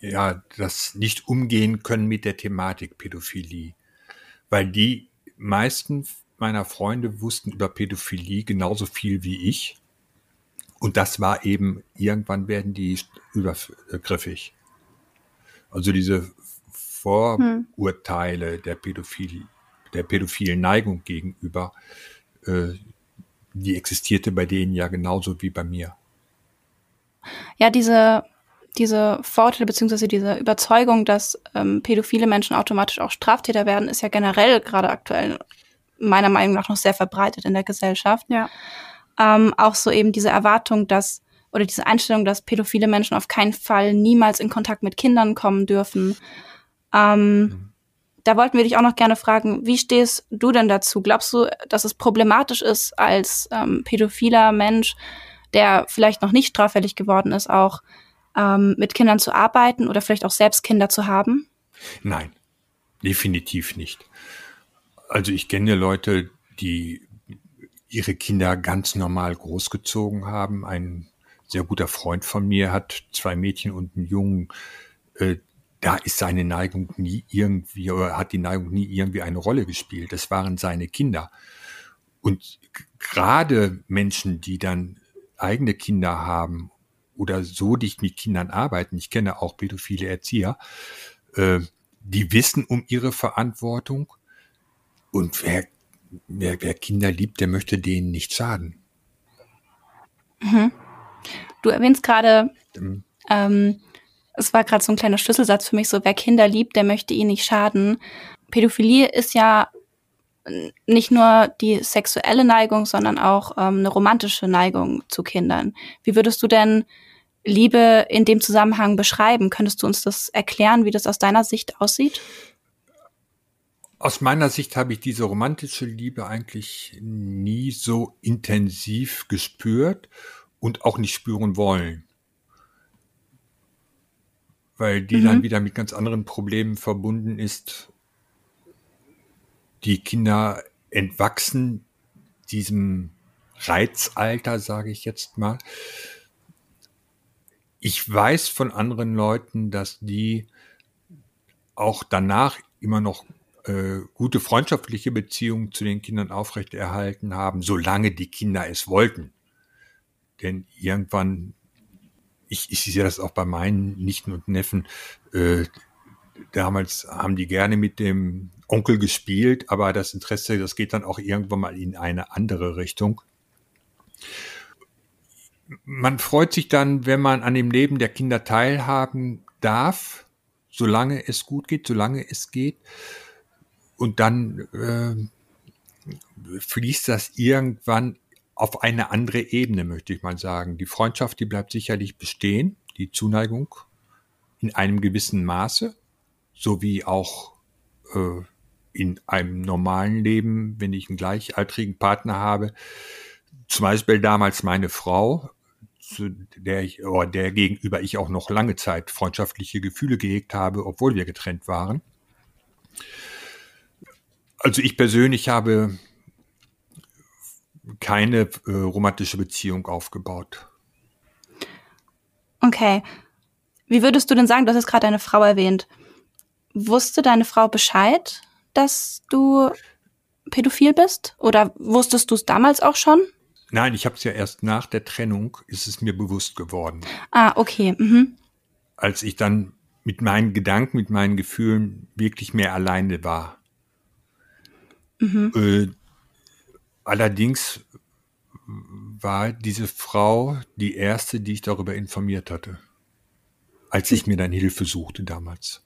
ja das nicht umgehen können mit der Thematik Pädophilie, weil die meisten meiner Freunde wussten über Pädophilie genauso viel wie ich und das war eben irgendwann werden die übergriffig. Also diese Vorurteile der Pädophilie, der pädophilen Neigung gegenüber, äh, die existierte bei denen ja genauso wie bei mir. Ja, diese, diese Vorteile beziehungsweise diese Überzeugung, dass ähm, pädophile Menschen automatisch auch Straftäter werden, ist ja generell gerade aktuell meiner Meinung nach noch sehr verbreitet in der Gesellschaft. Ja. Ähm, auch so eben diese Erwartung, dass oder diese Einstellung, dass pädophile Menschen auf keinen Fall niemals in Kontakt mit Kindern kommen dürfen. Ähm, mhm. Da wollten wir dich auch noch gerne fragen, wie stehst du denn dazu? Glaubst du, dass es problematisch ist, als ähm, pädophiler Mensch, der vielleicht noch nicht straffällig geworden ist, auch ähm, mit Kindern zu arbeiten oder vielleicht auch selbst Kinder zu haben? Nein, definitiv nicht. Also ich kenne Leute, die ihre Kinder ganz normal großgezogen haben. Ein sehr guter Freund von mir hat zwei Mädchen und einen Jungen. Äh, da ist seine Neigung nie irgendwie, oder hat die Neigung nie irgendwie eine Rolle gespielt. Das waren seine Kinder. Und gerade Menschen, die dann eigene Kinder haben oder so dicht mit Kindern arbeiten, ich kenne auch pädophile Erzieher, äh, die wissen um ihre Verantwortung. Und wer, wer, wer Kinder liebt, der möchte denen nicht schaden. Mhm. Du erwähnst gerade, mhm. ähm, es war gerade so ein kleiner Schlüsselsatz für mich, so wer Kinder liebt, der möchte ihnen nicht schaden. Pädophilie ist ja nicht nur die sexuelle Neigung, sondern auch ähm, eine romantische Neigung zu Kindern. Wie würdest du denn Liebe in dem Zusammenhang beschreiben? Könntest du uns das erklären, wie das aus deiner Sicht aussieht? Aus meiner Sicht habe ich diese romantische Liebe eigentlich nie so intensiv gespürt und auch nicht spüren wollen. Weil die mhm. dann wieder mit ganz anderen Problemen verbunden ist. Die Kinder entwachsen diesem Reizalter, sage ich jetzt mal. Ich weiß von anderen Leuten, dass die auch danach immer noch äh, gute freundschaftliche Beziehungen zu den Kindern aufrechterhalten haben, solange die Kinder es wollten. Denn irgendwann, ich, ich sehe das auch bei meinen Nichten und Neffen, äh, damals haben die gerne mit dem Onkel gespielt, aber das Interesse, das geht dann auch irgendwann mal in eine andere Richtung. Man freut sich dann, wenn man an dem Leben der Kinder teilhaben darf, solange es gut geht, solange es geht. Und dann äh, fließt das irgendwann auf eine andere Ebene, möchte ich mal sagen. Die Freundschaft, die bleibt sicherlich bestehen, die Zuneigung in einem gewissen Maße, so wie auch äh, in einem normalen Leben, wenn ich einen gleichaltrigen Partner habe, zum Beispiel damals meine Frau, zu der ich, oder der gegenüber ich auch noch lange Zeit freundschaftliche Gefühle gehegt habe, obwohl wir getrennt waren. Also ich persönlich habe keine äh, romantische Beziehung aufgebaut. Okay. Wie würdest du denn sagen, du hast jetzt gerade deine Frau erwähnt. Wusste deine Frau Bescheid, dass du pädophil bist? Oder wusstest du es damals auch schon? Nein, ich habe es ja erst nach der Trennung, ist es mir bewusst geworden. Ah, okay. Mhm. Als ich dann mit meinen Gedanken, mit meinen Gefühlen wirklich mehr alleine war. Mhm. Äh, Allerdings war diese Frau die erste, die ich darüber informiert hatte, als ich mir dann Hilfe suchte damals.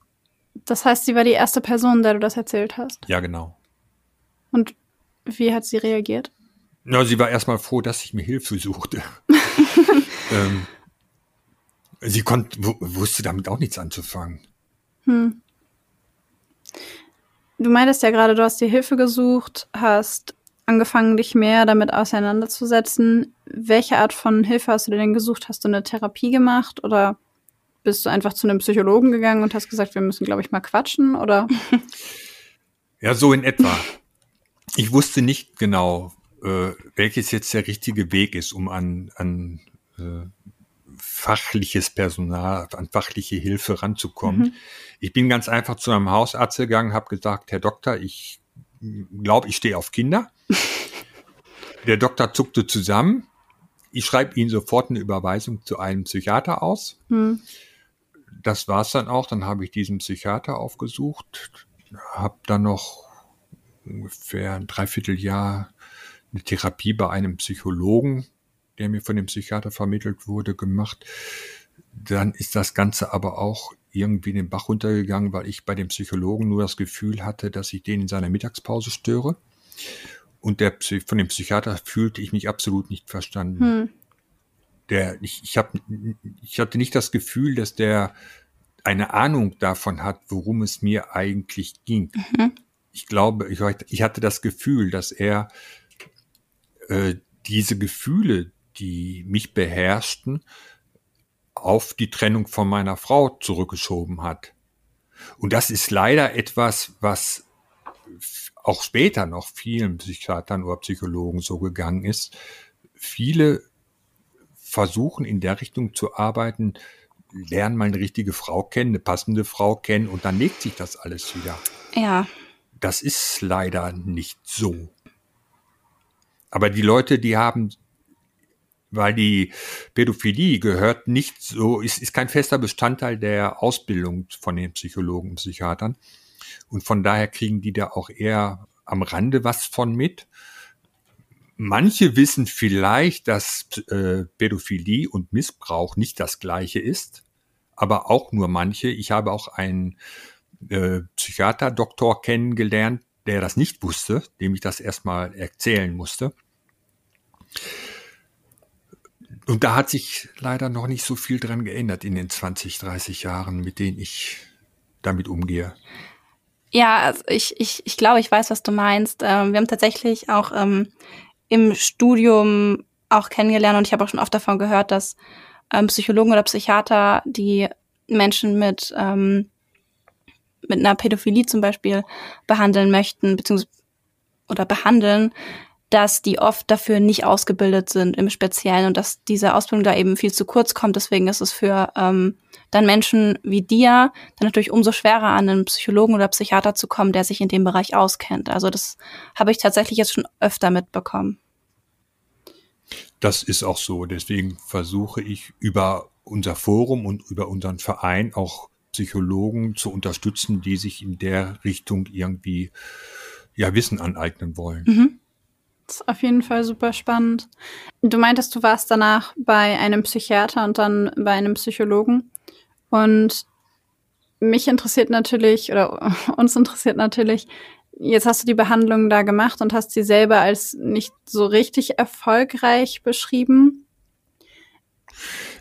Das heißt, sie war die erste Person, der du das erzählt hast? Ja, genau. Und wie hat sie reagiert? Na, sie war erstmal froh, dass ich mir Hilfe suchte. ähm, sie konnte, wusste damit auch nichts anzufangen. Hm. Du meintest ja gerade, du hast dir Hilfe gesucht, hast angefangen, dich mehr damit auseinanderzusetzen. Welche Art von Hilfe hast du denn gesucht? Hast du eine Therapie gemacht oder bist du einfach zu einem Psychologen gegangen und hast gesagt, wir müssen, glaube ich, mal quatschen oder? Ja, so in etwa. Ich wusste nicht genau, äh, welches jetzt der richtige Weg ist, um an, an äh, fachliches Personal, an fachliche Hilfe ranzukommen. Mhm. Ich bin ganz einfach zu einem Hausarzt gegangen, habe gesagt, Herr Doktor, ich glaube, ich stehe auf Kinder. Der Doktor zuckte zusammen. Ich schreibe Ihnen sofort eine Überweisung zu einem Psychiater aus. Hm. Das war's dann auch. Dann habe ich diesen Psychiater aufgesucht, habe dann noch ungefähr ein Dreivierteljahr eine Therapie bei einem Psychologen, der mir von dem Psychiater vermittelt wurde, gemacht. Dann ist das Ganze aber auch irgendwie in den Bach runtergegangen, weil ich bei dem Psychologen nur das Gefühl hatte, dass ich den in seiner Mittagspause störe. Und der, von dem Psychiater fühlte ich mich absolut nicht verstanden. Hm. Der, ich, ich, hab, ich hatte nicht das Gefühl, dass der eine Ahnung davon hat, worum es mir eigentlich ging. Mhm. Ich glaube, ich, ich, hatte das Gefühl, dass er äh, diese Gefühle, die mich beherrschten, auf die Trennung von meiner Frau zurückgeschoben hat. Und das ist leider etwas, was auch später noch vielen Psychiatern oder Psychologen so gegangen ist. Viele versuchen in der Richtung zu arbeiten, lernen mal eine richtige Frau kennen, eine passende Frau kennen und dann legt sich das alles wieder. Ja. Das ist leider nicht so. Aber die Leute, die haben, weil die Pädophilie gehört nicht so, ist, ist kein fester Bestandteil der Ausbildung von den Psychologen und Psychiatern. Und von daher kriegen die da auch eher am Rande was von mit. Manche wissen vielleicht, dass äh, Pädophilie und Missbrauch nicht das gleiche ist, aber auch nur manche. Ich habe auch einen äh, Psychiater-Doktor kennengelernt, der das nicht wusste, dem ich das erstmal erzählen musste. Und da hat sich leider noch nicht so viel dran geändert in den 20, 30 Jahren, mit denen ich damit umgehe. Ja, also ich, ich, ich glaube, ich weiß, was du meinst. Ähm, wir haben tatsächlich auch ähm, im Studium auch kennengelernt und ich habe auch schon oft davon gehört, dass ähm, Psychologen oder Psychiater, die Menschen mit, ähm, mit einer Pädophilie zum Beispiel behandeln möchten, beziehungsweise oder behandeln, dass die oft dafür nicht ausgebildet sind im Speziellen und dass diese Ausbildung da eben viel zu kurz kommt. Deswegen ist es für ähm, dann Menschen wie dir dann natürlich umso schwerer an einen Psychologen oder Psychiater zu kommen, der sich in dem Bereich auskennt. Also das habe ich tatsächlich jetzt schon öfter mitbekommen. Das ist auch so. Deswegen versuche ich über unser Forum und über unseren Verein auch Psychologen zu unterstützen, die sich in der Richtung irgendwie ja Wissen aneignen wollen. Mhm ist auf jeden Fall super spannend. Du meintest, du warst danach bei einem Psychiater und dann bei einem Psychologen. Und mich interessiert natürlich, oder uns interessiert natürlich, jetzt hast du die Behandlung da gemacht und hast sie selber als nicht so richtig erfolgreich beschrieben.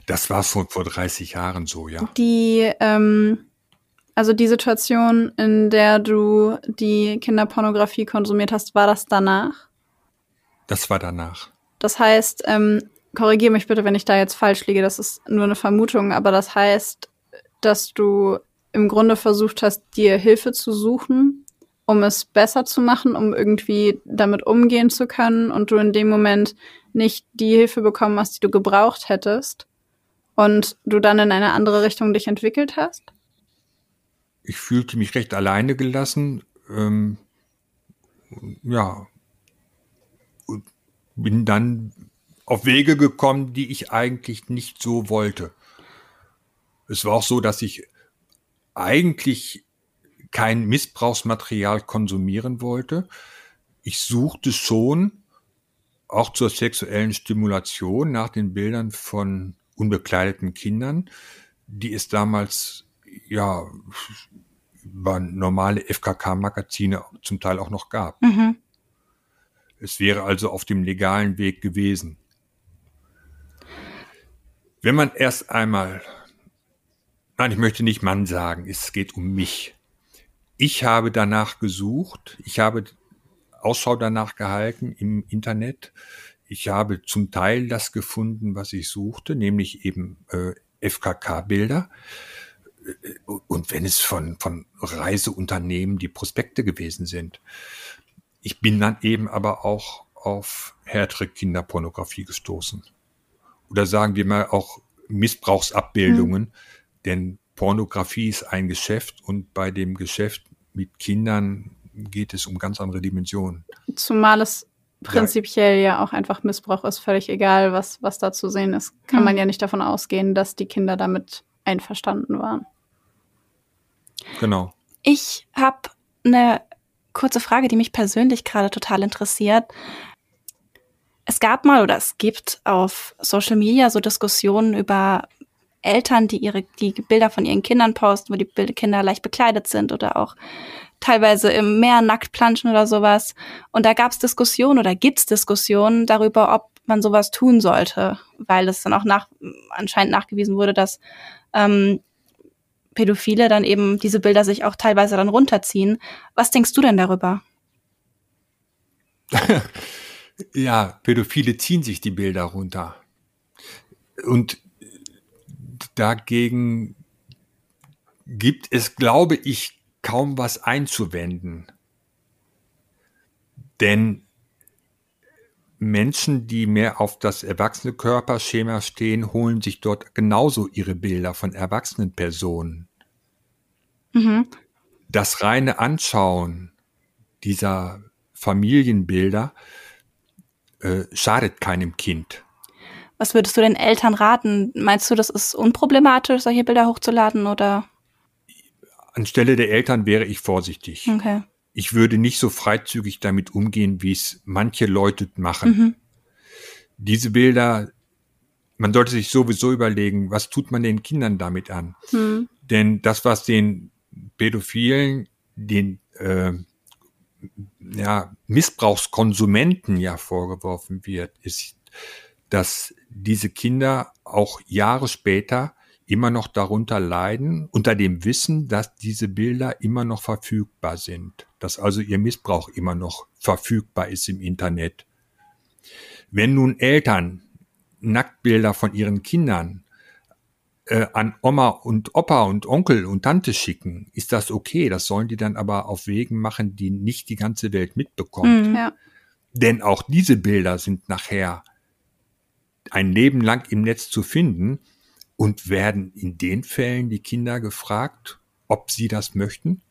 Das war vor, vor 30 Jahren so, ja. Die, ähm, also die Situation, in der du die Kinderpornografie konsumiert hast, war das danach? Das war danach. Das heißt, ähm, korrigiere mich bitte, wenn ich da jetzt falsch liege, das ist nur eine Vermutung, aber das heißt, dass du im Grunde versucht hast, dir Hilfe zu suchen, um es besser zu machen, um irgendwie damit umgehen zu können und du in dem Moment nicht die Hilfe bekommen hast, die du gebraucht hättest und du dann in eine andere Richtung dich entwickelt hast? Ich fühlte mich recht alleine gelassen. Ähm, ja, bin dann auf Wege gekommen, die ich eigentlich nicht so wollte. Es war auch so, dass ich eigentlich kein Missbrauchsmaterial konsumieren wollte. Ich suchte schon auch zur sexuellen Stimulation nach den Bildern von unbekleideten Kindern, die es damals ja über normale FKK-Magazine zum Teil auch noch gab. Mhm. Es wäre also auf dem legalen Weg gewesen. Wenn man erst einmal, nein, ich möchte nicht Mann sagen, es geht um mich. Ich habe danach gesucht, ich habe Ausschau danach gehalten im Internet. Ich habe zum Teil das gefunden, was ich suchte, nämlich eben äh, FKK-Bilder. Und wenn es von, von Reiseunternehmen die Prospekte gewesen sind. Ich bin dann eben aber auch auf härtere Kinderpornografie gestoßen. Oder sagen wir mal auch Missbrauchsabbildungen, mhm. denn Pornografie ist ein Geschäft und bei dem Geschäft mit Kindern geht es um ganz andere Dimensionen. Zumal es prinzipiell ja, ja auch einfach Missbrauch ist, völlig egal, was, was da zu sehen ist. Kann mhm. man ja nicht davon ausgehen, dass die Kinder damit einverstanden waren. Genau. Ich habe eine kurze Frage, die mich persönlich gerade total interessiert. Es gab mal oder es gibt auf Social Media so Diskussionen über Eltern, die ihre die Bilder von ihren Kindern posten, wo die Kinder leicht bekleidet sind oder auch teilweise im Meer nackt planschen oder sowas. Und da gab es Diskussionen oder gibt's Diskussionen darüber, ob man sowas tun sollte, weil es dann auch nach, anscheinend nachgewiesen wurde, dass ähm, Pädophile dann eben diese Bilder sich auch teilweise dann runterziehen. Was denkst du denn darüber? ja, Pädophile ziehen sich die Bilder runter. Und dagegen gibt es, glaube ich, kaum was einzuwenden. Denn Menschen, die mehr auf das erwachsene Körperschema stehen, holen sich dort genauso ihre Bilder von erwachsenen Personen. Mhm. Das reine Anschauen dieser Familienbilder äh, schadet keinem Kind. Was würdest du den Eltern raten? Meinst du, das ist unproblematisch, solche Bilder hochzuladen oder? Anstelle der Eltern wäre ich vorsichtig. Okay. Ich würde nicht so freizügig damit umgehen, wie es manche Leute machen. Mhm. Diese Bilder, man sollte sich sowieso überlegen, was tut man den Kindern damit an? Mhm. Denn das, was den Pädophilen, den äh, ja, Missbrauchskonsumenten ja vorgeworfen wird, ist, dass diese Kinder auch Jahre später immer noch darunter leiden, unter dem Wissen, dass diese Bilder immer noch verfügbar sind, dass also ihr Missbrauch immer noch verfügbar ist im Internet. Wenn nun Eltern Nacktbilder von ihren Kindern äh, an Oma und Opa und Onkel und Tante schicken, ist das okay. Das sollen die dann aber auf Wegen machen, die nicht die ganze Welt mitbekommt. Mhm. Ja. Denn auch diese Bilder sind nachher ein Leben lang im Netz zu finden und werden in den Fällen die Kinder gefragt, ob sie das möchten?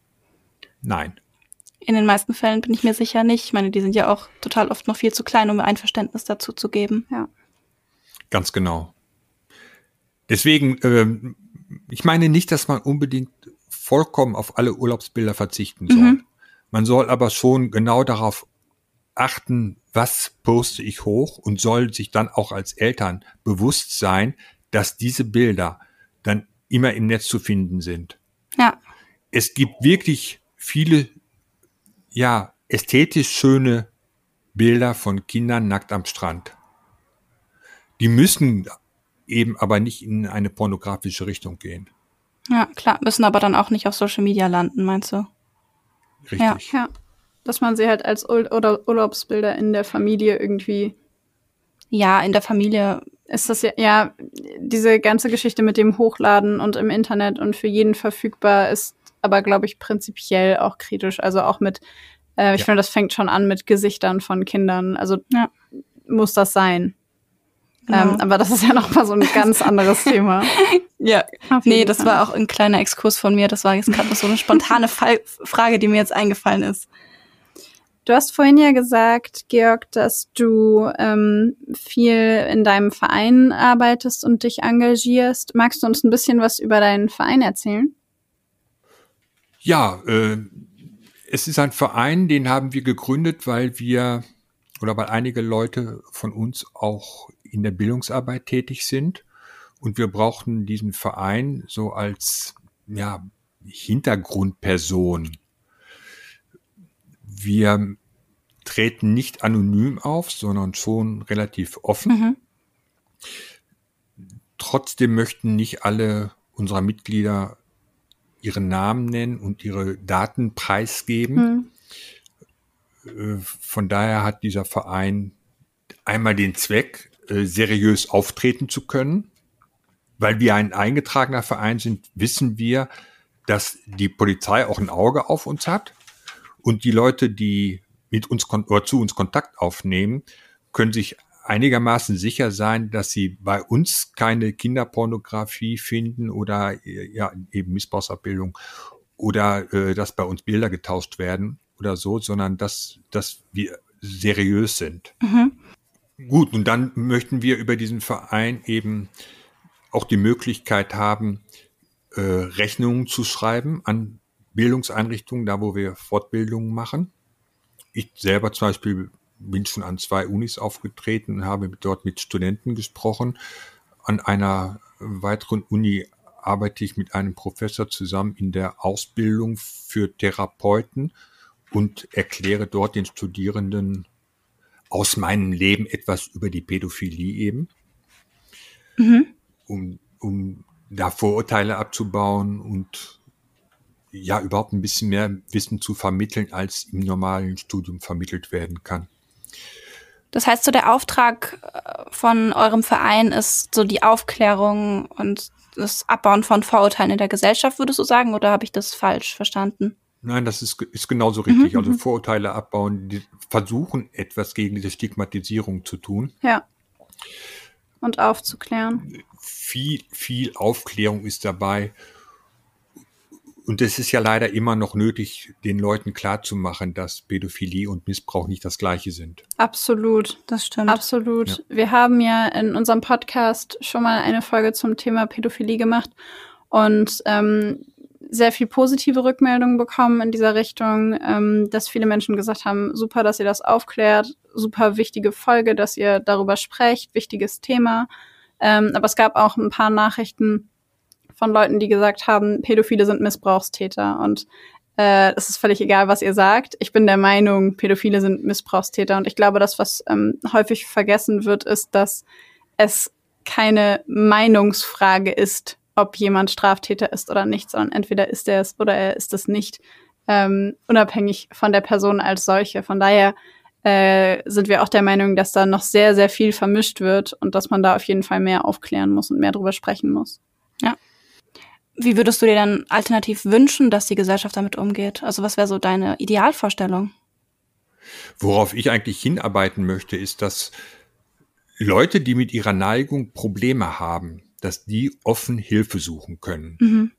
Nein. In den meisten Fällen bin ich mir sicher nicht. Ich meine, die sind ja auch total oft noch viel zu klein, um ein Verständnis dazu zu geben. Ja. Ganz genau. Deswegen, äh, ich meine nicht, dass man unbedingt vollkommen auf alle Urlaubsbilder verzichten soll. Mhm. Man soll aber schon genau darauf achten, was poste ich hoch und soll sich dann auch als Eltern bewusst sein, dass diese Bilder dann immer im Netz zu finden sind. Ja. Es gibt wirklich viele, ja, ästhetisch schöne Bilder von Kindern nackt am Strand. Die müssen eben aber nicht in eine pornografische Richtung gehen. Ja, klar, müssen aber dann auch nicht auf Social Media landen, meinst du? Richtig. Ja, ja. Dass man sie halt als Ur oder Urlaubsbilder in der Familie irgendwie. Ja, in der Familie ist das ja, ja, diese ganze Geschichte mit dem Hochladen und im Internet und für jeden verfügbar ist aber, glaube ich, prinzipiell auch kritisch. Also auch mit, äh, ich ja. finde, das fängt schon an mit Gesichtern von Kindern. Also ja. muss das sein. Genau. Ähm, aber das ist ja noch mal so ein ganz anderes Thema. ja, nee, das war auch ein kleiner Exkurs von mir. Das war jetzt gerade so eine spontane Fall Frage, die mir jetzt eingefallen ist. Du hast vorhin ja gesagt, Georg, dass du ähm, viel in deinem Verein arbeitest und dich engagierst. Magst du uns ein bisschen was über deinen Verein erzählen? Ja, äh, es ist ein Verein, den haben wir gegründet, weil wir oder weil einige Leute von uns auch in der Bildungsarbeit tätig sind und wir brauchten diesen Verein so als ja, Hintergrundperson. Wir treten nicht anonym auf, sondern schon relativ offen. Mhm. Trotzdem möchten nicht alle unserer Mitglieder ihren Namen nennen und ihre Daten preisgeben. Mhm. Von daher hat dieser Verein einmal den Zweck, äh, seriös auftreten zu können. Weil wir ein eingetragener Verein sind, wissen wir, dass die Polizei auch ein Auge auf uns hat und die Leute, die mit uns oder zu uns Kontakt aufnehmen, können sich einigermaßen sicher sein, dass sie bei uns keine Kinderpornografie finden oder ja eben Missbrauchsabbildung oder äh, dass bei uns Bilder getauscht werden oder so, sondern dass dass wir seriös sind. Mhm. Gut, und dann möchten wir über diesen Verein eben auch die Möglichkeit haben, äh, Rechnungen zu schreiben an Bildungseinrichtungen, da wo wir Fortbildungen machen. Ich selber zum Beispiel bin schon an zwei Unis aufgetreten und habe dort mit Studenten gesprochen. An einer weiteren Uni arbeite ich mit einem Professor zusammen in der Ausbildung für Therapeuten und erkläre dort den Studierenden aus meinem Leben etwas über die Pädophilie eben, mhm. um, um da Vorurteile abzubauen und ja überhaupt ein bisschen mehr Wissen zu vermitteln, als im normalen Studium vermittelt werden kann. Das heißt, so der Auftrag äh, von eurem Verein ist so die Aufklärung und das Abbauen von Vorurteilen in der Gesellschaft, würdest du sagen, oder habe ich das falsch verstanden? Nein, das ist, ist genauso richtig. Mhm, also mhm. Vorurteile abbauen, die versuchen etwas gegen diese Stigmatisierung zu tun. Ja. Und aufzuklären. Viel, viel Aufklärung ist dabei. Und es ist ja leider immer noch nötig, den Leuten klarzumachen, dass Pädophilie und Missbrauch nicht das gleiche sind. Absolut, das stimmt. Absolut. Ja. Wir haben ja in unserem Podcast schon mal eine Folge zum Thema Pädophilie gemacht und ähm, sehr viel positive Rückmeldungen bekommen in dieser Richtung, ähm, dass viele Menschen gesagt haben, super, dass ihr das aufklärt, super wichtige Folge, dass ihr darüber sprecht, wichtiges Thema. Ähm, aber es gab auch ein paar Nachrichten, von Leuten, die gesagt haben, Pädophile sind Missbrauchstäter und äh, es ist völlig egal, was ihr sagt. Ich bin der Meinung, Pädophile sind Missbrauchstäter und ich glaube, das, was ähm, häufig vergessen wird, ist, dass es keine Meinungsfrage ist, ob jemand Straftäter ist oder nicht, sondern entweder ist er es oder er ist es nicht, ähm, unabhängig von der Person als solche. Von daher äh, sind wir auch der Meinung, dass da noch sehr, sehr viel vermischt wird und dass man da auf jeden Fall mehr aufklären muss und mehr drüber sprechen muss. Ja. Wie würdest du dir dann alternativ wünschen, dass die Gesellschaft damit umgeht? Also was wäre so deine Idealvorstellung? Worauf ich eigentlich hinarbeiten möchte, ist, dass Leute, die mit ihrer Neigung Probleme haben, dass die offen Hilfe suchen können. Mhm.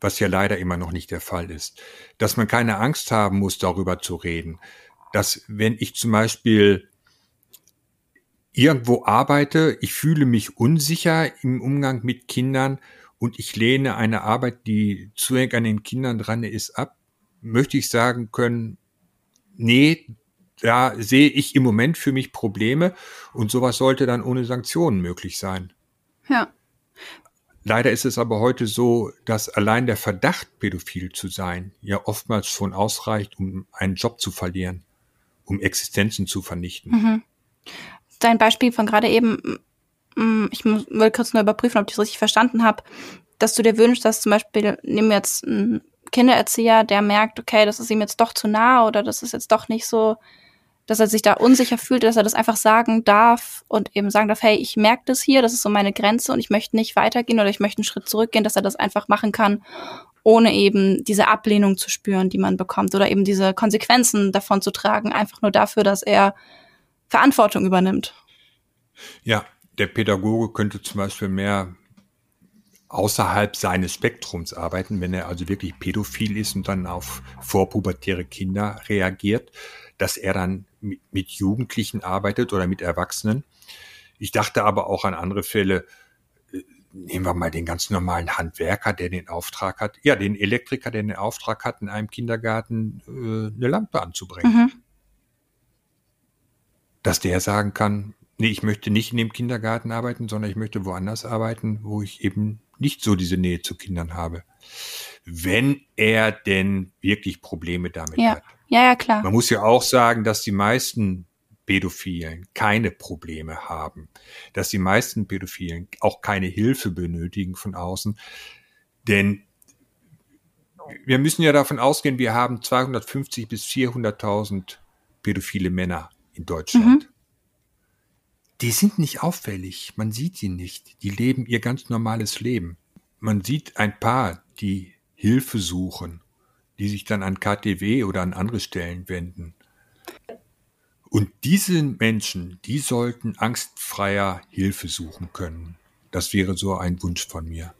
Was ja leider immer noch nicht der Fall ist. Dass man keine Angst haben muss, darüber zu reden. Dass wenn ich zum Beispiel irgendwo arbeite, ich fühle mich unsicher im Umgang mit Kindern und ich lehne eine Arbeit, die zu eng an den Kindern dran ist, ab, möchte ich sagen können, nee, da sehe ich im Moment für mich Probleme und sowas sollte dann ohne Sanktionen möglich sein. Ja. Leider ist es aber heute so, dass allein der Verdacht, pädophil zu sein, ja oftmals schon ausreicht, um einen Job zu verlieren, um Existenzen zu vernichten. Mhm. Dein Beispiel von gerade eben Mm, ich will kurz nur überprüfen, ob ich es richtig verstanden habe, dass du dir wünschst, dass zum Beispiel, nehmen wir jetzt einen Kindererzieher, der merkt, okay, das ist ihm jetzt doch zu nah oder das ist jetzt doch nicht so, dass er sich da unsicher fühlt, dass er das einfach sagen darf und eben sagen darf, hey, ich merke das hier, das ist so meine Grenze und ich möchte nicht weitergehen oder ich möchte einen Schritt zurückgehen, dass er das einfach machen kann, ohne eben diese Ablehnung zu spüren, die man bekommt oder eben diese Konsequenzen davon zu tragen, einfach nur dafür, dass er Verantwortung übernimmt. Ja, der Pädagoge könnte zum Beispiel mehr außerhalb seines Spektrums arbeiten, wenn er also wirklich pädophil ist und dann auf vorpubertäre Kinder reagiert, dass er dann mit, Jugendlichen arbeitet oder mit Erwachsenen. Ich dachte aber auch an andere Fälle, äh, nehmen wir mal den ganz normalen Handwerker, der den Auftrag hat, ja, den Elektriker, der den Auftrag hat, in einem Kindergarten äh, eine Lampe anzubringen. Mhm. Dass der sagen kann, Nee, ich möchte nicht in dem Kindergarten arbeiten, sondern ich möchte woanders arbeiten, wo ich eben nicht so diese Nähe zu Kindern habe. Wenn er denn wirklich Probleme damit ja. hat. Ja, ja, klar. Man muss ja auch sagen, dass die meisten Pädophilen keine Probleme haben, dass die meisten Pädophilen auch keine Hilfe benötigen von außen, denn wir müssen ja davon ausgehen, wir haben 250 bis 400.000 pädophile Männer in Deutschland. Mhm die sind nicht auffällig, man sieht sie nicht, die leben ihr ganz normales Leben. Man sieht ein paar, die Hilfe suchen, die sich dann an KTW oder an andere Stellen wenden. Und diese Menschen, die sollten angstfreier Hilfe suchen können. Das wäre so ein Wunsch von mir.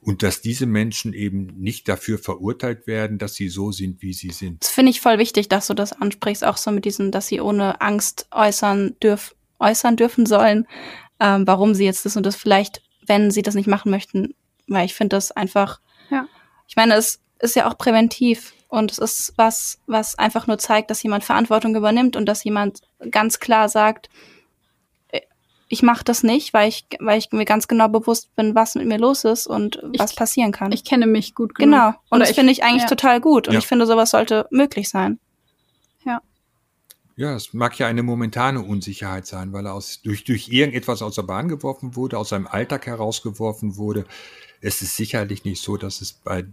Und dass diese Menschen eben nicht dafür verurteilt werden, dass sie so sind, wie sie sind. Das finde ich voll wichtig, dass du das ansprichst, auch so mit diesem, dass sie ohne Angst äußern dürfen äußern dürfen sollen, ähm, warum sie jetzt das und das vielleicht, wenn sie das nicht machen möchten, weil ich finde das einfach, ja. ich meine, es ist ja auch präventiv Und es ist was, was einfach nur zeigt, dass jemand Verantwortung übernimmt und dass jemand ganz klar sagt, äh, ich mache das nicht, weil ich, weil ich mir ganz genau bewusst bin, was mit mir los ist und was ich, passieren kann. Ich kenne mich gut genug. Genau. Und Oder das finde ich eigentlich ja. total gut. Und ja. ich finde, sowas sollte möglich sein. Ja. Ja, es mag ja eine momentane Unsicherheit sein, weil er aus, durch, durch irgendetwas aus der Bahn geworfen wurde, aus seinem Alltag herausgeworfen wurde. Es ist sicherlich nicht so, dass es bei,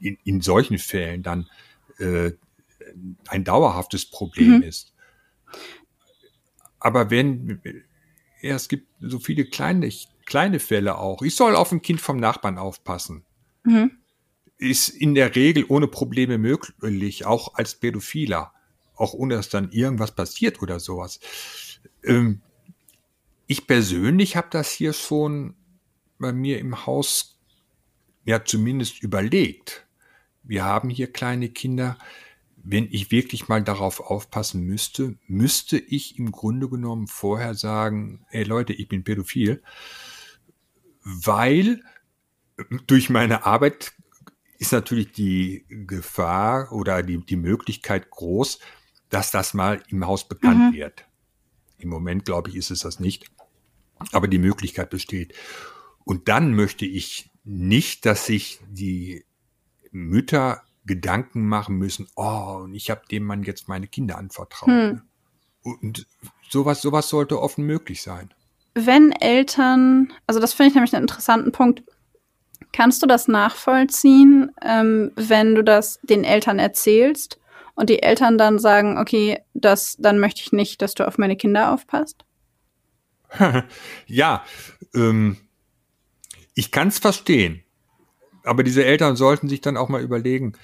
in, in solchen Fällen dann äh, ein dauerhaftes Problem mhm. ist. Aber wenn, ja, es gibt so viele kleine, kleine Fälle auch. Ich soll auf ein Kind vom Nachbarn aufpassen. Mhm. Ist in der Regel ohne Probleme möglich, auch als Pädophiler auch ohne dass dann irgendwas passiert oder sowas. Ähm, ich persönlich habe das hier schon bei mir im Haus ja zumindest überlegt. Wir haben hier kleine Kinder. Wenn ich wirklich mal darauf aufpassen müsste, müsste ich im Grunde genommen vorher sagen, ey Leute, ich bin pädophil, weil durch meine Arbeit ist natürlich die Gefahr oder die, die Möglichkeit groß, dass das mal im Haus bekannt mhm. wird. Im Moment, glaube ich, ist es das nicht. Aber die Möglichkeit besteht. Und dann möchte ich nicht, dass sich die Mütter Gedanken machen müssen, oh, und ich habe dem Mann jetzt meine Kinder anvertraut. Hm. Und sowas, sowas sollte offen möglich sein. Wenn Eltern, also das finde ich nämlich einen interessanten Punkt, kannst du das nachvollziehen, ähm, wenn du das den Eltern erzählst und die Eltern dann sagen, okay, das, dann möchte ich nicht, dass du auf meine Kinder aufpasst? ja, ähm, ich kann es verstehen. Aber diese Eltern sollten sich dann auch mal überlegen,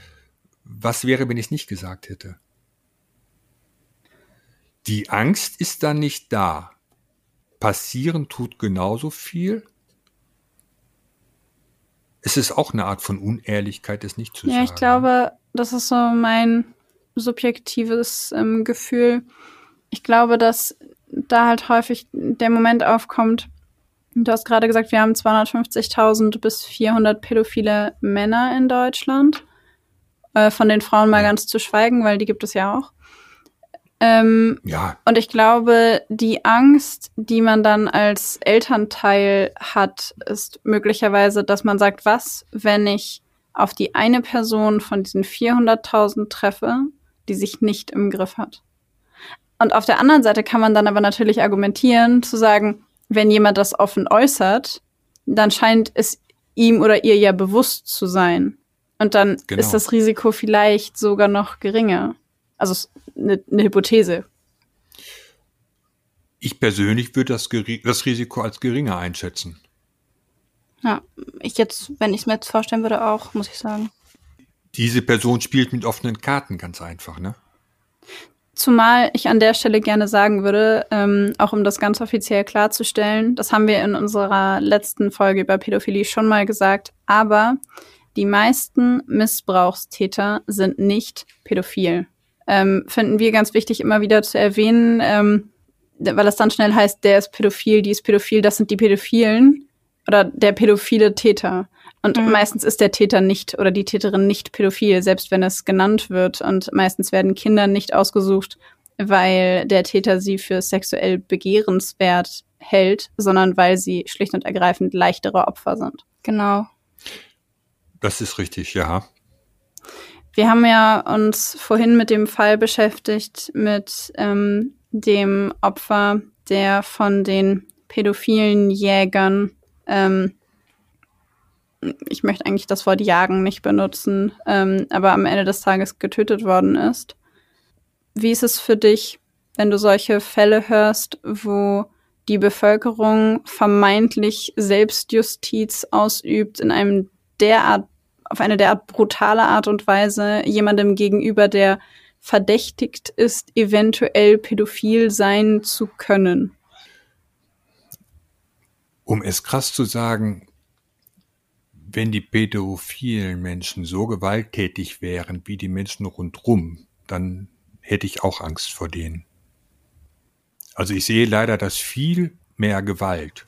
was wäre, wenn ich es nicht gesagt hätte? Die Angst ist dann nicht da. Passieren tut genauso viel. Es ist auch eine Art von Unehrlichkeit, es nicht zu ja, sagen. Ja, ich glaube, das ist so mein subjektives ähm, Gefühl. Ich glaube, dass da halt häufig der Moment aufkommt, du hast gerade gesagt, wir haben 250.000 bis 400 pädophile Männer in Deutschland. Äh, von den Frauen mal ganz zu schweigen, weil die gibt es ja auch. Ähm, ja. Und ich glaube, die Angst, die man dann als Elternteil hat, ist möglicherweise, dass man sagt, was, wenn ich auf die eine Person von diesen 400.000 treffe die sich nicht im Griff hat. Und auf der anderen Seite kann man dann aber natürlich argumentieren, zu sagen, wenn jemand das offen äußert, dann scheint es ihm oder ihr ja bewusst zu sein. Und dann genau. ist das Risiko vielleicht sogar noch geringer. Also eine, eine Hypothese. Ich persönlich würde das, das Risiko als geringer einschätzen. Ja, ich jetzt, wenn ich es mir jetzt vorstellen würde, auch, muss ich sagen diese Person spielt mit offenen Karten ganz einfach, ne? Zumal ich an der Stelle gerne sagen würde, ähm, auch um das ganz offiziell klarzustellen, das haben wir in unserer letzten Folge über Pädophilie schon mal gesagt, aber die meisten Missbrauchstäter sind nicht pädophil. Ähm, finden wir ganz wichtig, immer wieder zu erwähnen, ähm, weil es dann schnell heißt, der ist pädophil, die ist pädophil, das sind die Pädophilen oder der pädophile Täter. Und mhm. meistens ist der Täter nicht oder die Täterin nicht pädophil, selbst wenn es genannt wird. Und meistens werden Kinder nicht ausgesucht, weil der Täter sie für sexuell begehrenswert hält, sondern weil sie schlicht und ergreifend leichtere Opfer sind. Genau. Das ist richtig, ja. Wir haben ja uns vorhin mit dem Fall beschäftigt, mit ähm, dem Opfer, der von den pädophilen Jägern ähm, ich möchte eigentlich das Wort jagen nicht benutzen, ähm, aber am Ende des Tages getötet worden ist. Wie ist es für dich, wenn du solche Fälle hörst, wo die Bevölkerung vermeintlich Selbstjustiz ausübt in einem derart, auf eine derart brutale Art und Weise jemandem gegenüber, der verdächtigt ist, eventuell pädophil sein zu können? Um es krass zu sagen, wenn die pädophilen Menschen so gewalttätig wären wie die Menschen rundrum, dann hätte ich auch Angst vor denen. Also ich sehe leider, dass viel mehr Gewalt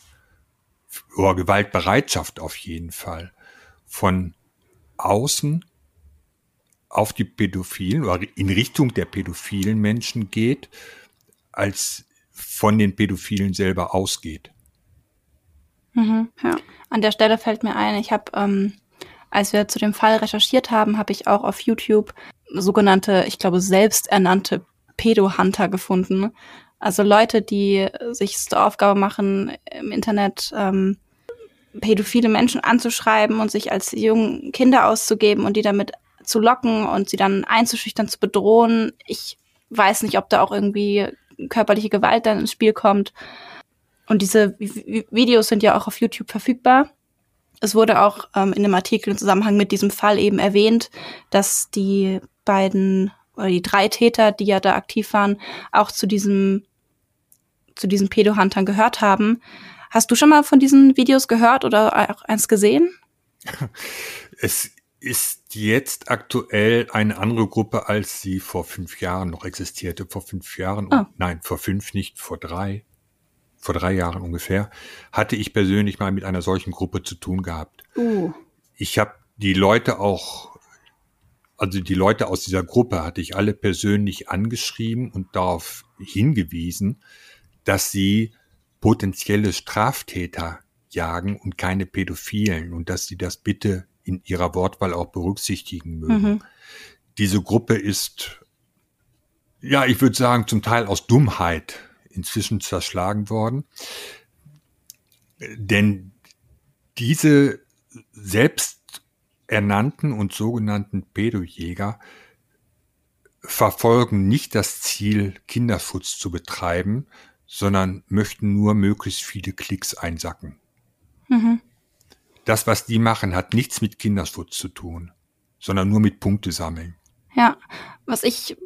oder Gewaltbereitschaft auf jeden Fall von außen auf die Pädophilen oder in Richtung der pädophilen Menschen geht, als von den Pädophilen selber ausgeht. Mhm, ja. An der Stelle fällt mir ein, ich habe, ähm, als wir zu dem Fall recherchiert haben, habe ich auch auf YouTube sogenannte, ich glaube, selbsternannte Pedo-Hunter gefunden. Also Leute, die sich zur Aufgabe machen, im Internet ähm, pädophile Menschen anzuschreiben und sich als jungen Kinder auszugeben und die damit zu locken und sie dann einzuschüchtern, zu bedrohen. Ich weiß nicht, ob da auch irgendwie körperliche Gewalt dann ins Spiel kommt. Und diese Videos sind ja auch auf YouTube verfügbar. Es wurde auch ähm, in einem Artikel im Zusammenhang mit diesem Fall eben erwähnt, dass die beiden oder die drei Täter, die ja da aktiv waren, auch zu diesem zu diesen Pedohuntern gehört haben. Hast du schon mal von diesen Videos gehört oder auch eins gesehen? Es ist jetzt aktuell eine andere Gruppe, als sie vor fünf Jahren noch existierte. Vor fünf Jahren, oh. nein, vor fünf nicht, vor drei, vor drei Jahren ungefähr, hatte ich persönlich mal mit einer solchen Gruppe zu tun gehabt. Uh. Ich habe die Leute auch, also die Leute aus dieser Gruppe hatte ich alle persönlich angeschrieben und darauf hingewiesen, dass sie potenzielle Straftäter jagen und keine Pädophilen und dass sie das bitte in ihrer Wortwahl auch berücksichtigen mögen. Mhm. Diese Gruppe ist, ja, ich würde sagen, zum Teil aus Dummheit inzwischen zerschlagen worden. Denn diese selbsternannten und sogenannten Pädojäger verfolgen nicht das Ziel, Kinderschutz zu betreiben, sondern möchten nur möglichst viele Klicks einsacken. Mhm. Das, was die machen, hat nichts mit Kinderschutz zu tun, sondern nur mit Punkte sammeln. Ja, was ich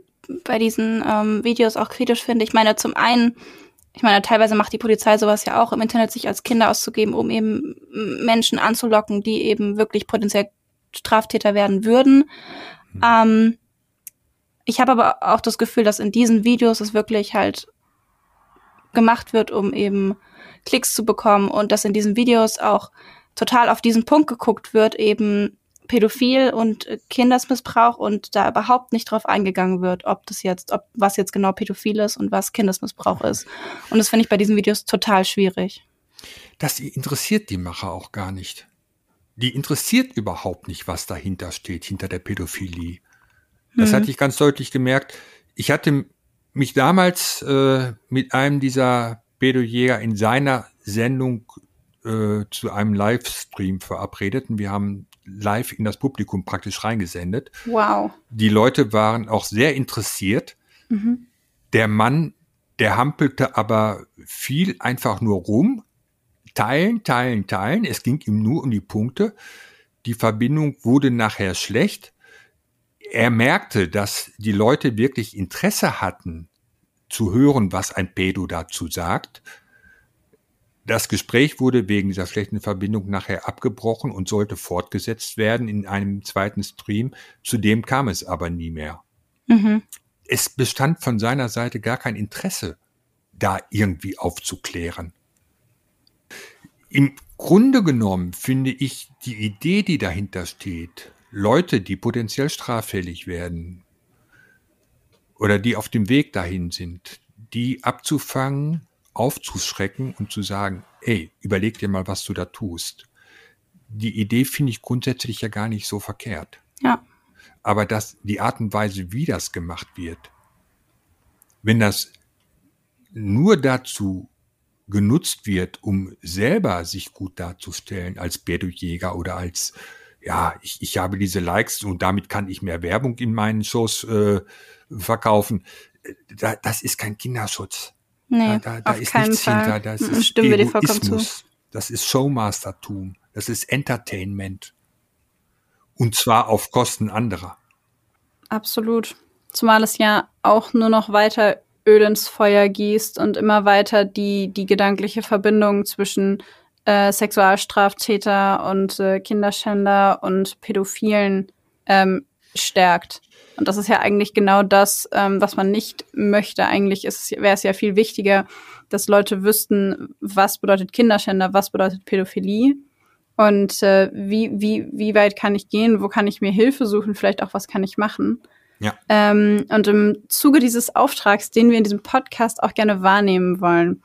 bei diesen ähm, Videos auch kritisch finde, ich meine, zum einen, ich meine, teilweise macht die Polizei sowas ja auch im Internet, sich als Kinder auszugeben, um eben Menschen anzulocken, die eben wirklich potenziell Straftäter werden würden. Mhm. Ähm, ich habe aber auch das Gefühl, dass in diesen Videos es wirklich halt gemacht wird, um eben Klicks zu bekommen und dass in diesen Videos auch total auf diesen Punkt geguckt wird, eben pädophil und Kindesmissbrauch und da überhaupt nicht drauf eingegangen wird, ob das jetzt, ob was jetzt genau pädophil ist und was Kindesmissbrauch ist. Und das finde ich bei diesen Videos total schwierig. Das interessiert die Macher auch gar nicht. Die interessiert überhaupt nicht, was dahinter steht, hinter der Pädophilie. Das mhm. hatte ich ganz deutlich gemerkt. Ich hatte mich damals äh, mit einem dieser Pädojäger in seiner Sendung äh, zu einem Livestream verabredet und wir haben live in das Publikum praktisch reingesendet. Wow. Die Leute waren auch sehr interessiert. Mhm. Der Mann, der hampelte aber viel einfach nur rum. Teilen, teilen, teilen. Es ging ihm nur um die Punkte. Die Verbindung wurde nachher schlecht er merkte, dass die Leute wirklich Interesse hatten, zu hören, was ein Pedo dazu sagt. Das Gespräch wurde wegen dieser schlechten Verbindung nachher abgebrochen und sollte fortgesetzt werden in einem zweiten Stream. Zudem kam es aber nie mehr. Mhm. Es bestand von seiner Seite gar kein Interesse, da irgendwie aufzuklären. Im Grunde genommen finde ich die Idee, die dahinter steht, Leute, die potenziell straffällig werden oder die auf dem Weg dahin sind, die abzufangen, aufzuschrecken und zu sagen, ey, überleg dir mal, was du da tust. Die Idee finde ich grundsätzlich ja gar nicht so verkehrt. Ja. Aber dass die Art und Weise, wie das gemacht wird, wenn das nur dazu genutzt wird, um selber sich gut darzustellen als Bärdejäger oder als ja, ich, ich habe diese Likes und damit kann ich mehr Werbung in meinen Shows äh, verkaufen. Da, das ist kein Kinderschutz. Nee, da, da, da ist nichts Fall. hinter. Das ist Stimmen Egoismus. Das ist Showmastertum. Das ist Entertainment. Und zwar auf Kosten anderer. Absolut. Zumal es ja auch nur noch weiter Öl ins Feuer gießt und immer weiter die, die gedankliche Verbindung zwischen äh, Sexualstraftäter und äh, Kinderschänder und Pädophilen ähm, stärkt. Und das ist ja eigentlich genau das, ähm, was man nicht möchte. Eigentlich wäre es ja viel wichtiger, dass Leute wüssten, was bedeutet Kinderschänder, was bedeutet Pädophilie Und äh, wie, wie, wie weit kann ich gehen? Wo kann ich mir Hilfe suchen? Vielleicht auch, was kann ich machen? Ja. Ähm, und im Zuge dieses Auftrags, den wir in diesem Podcast auch gerne wahrnehmen wollen,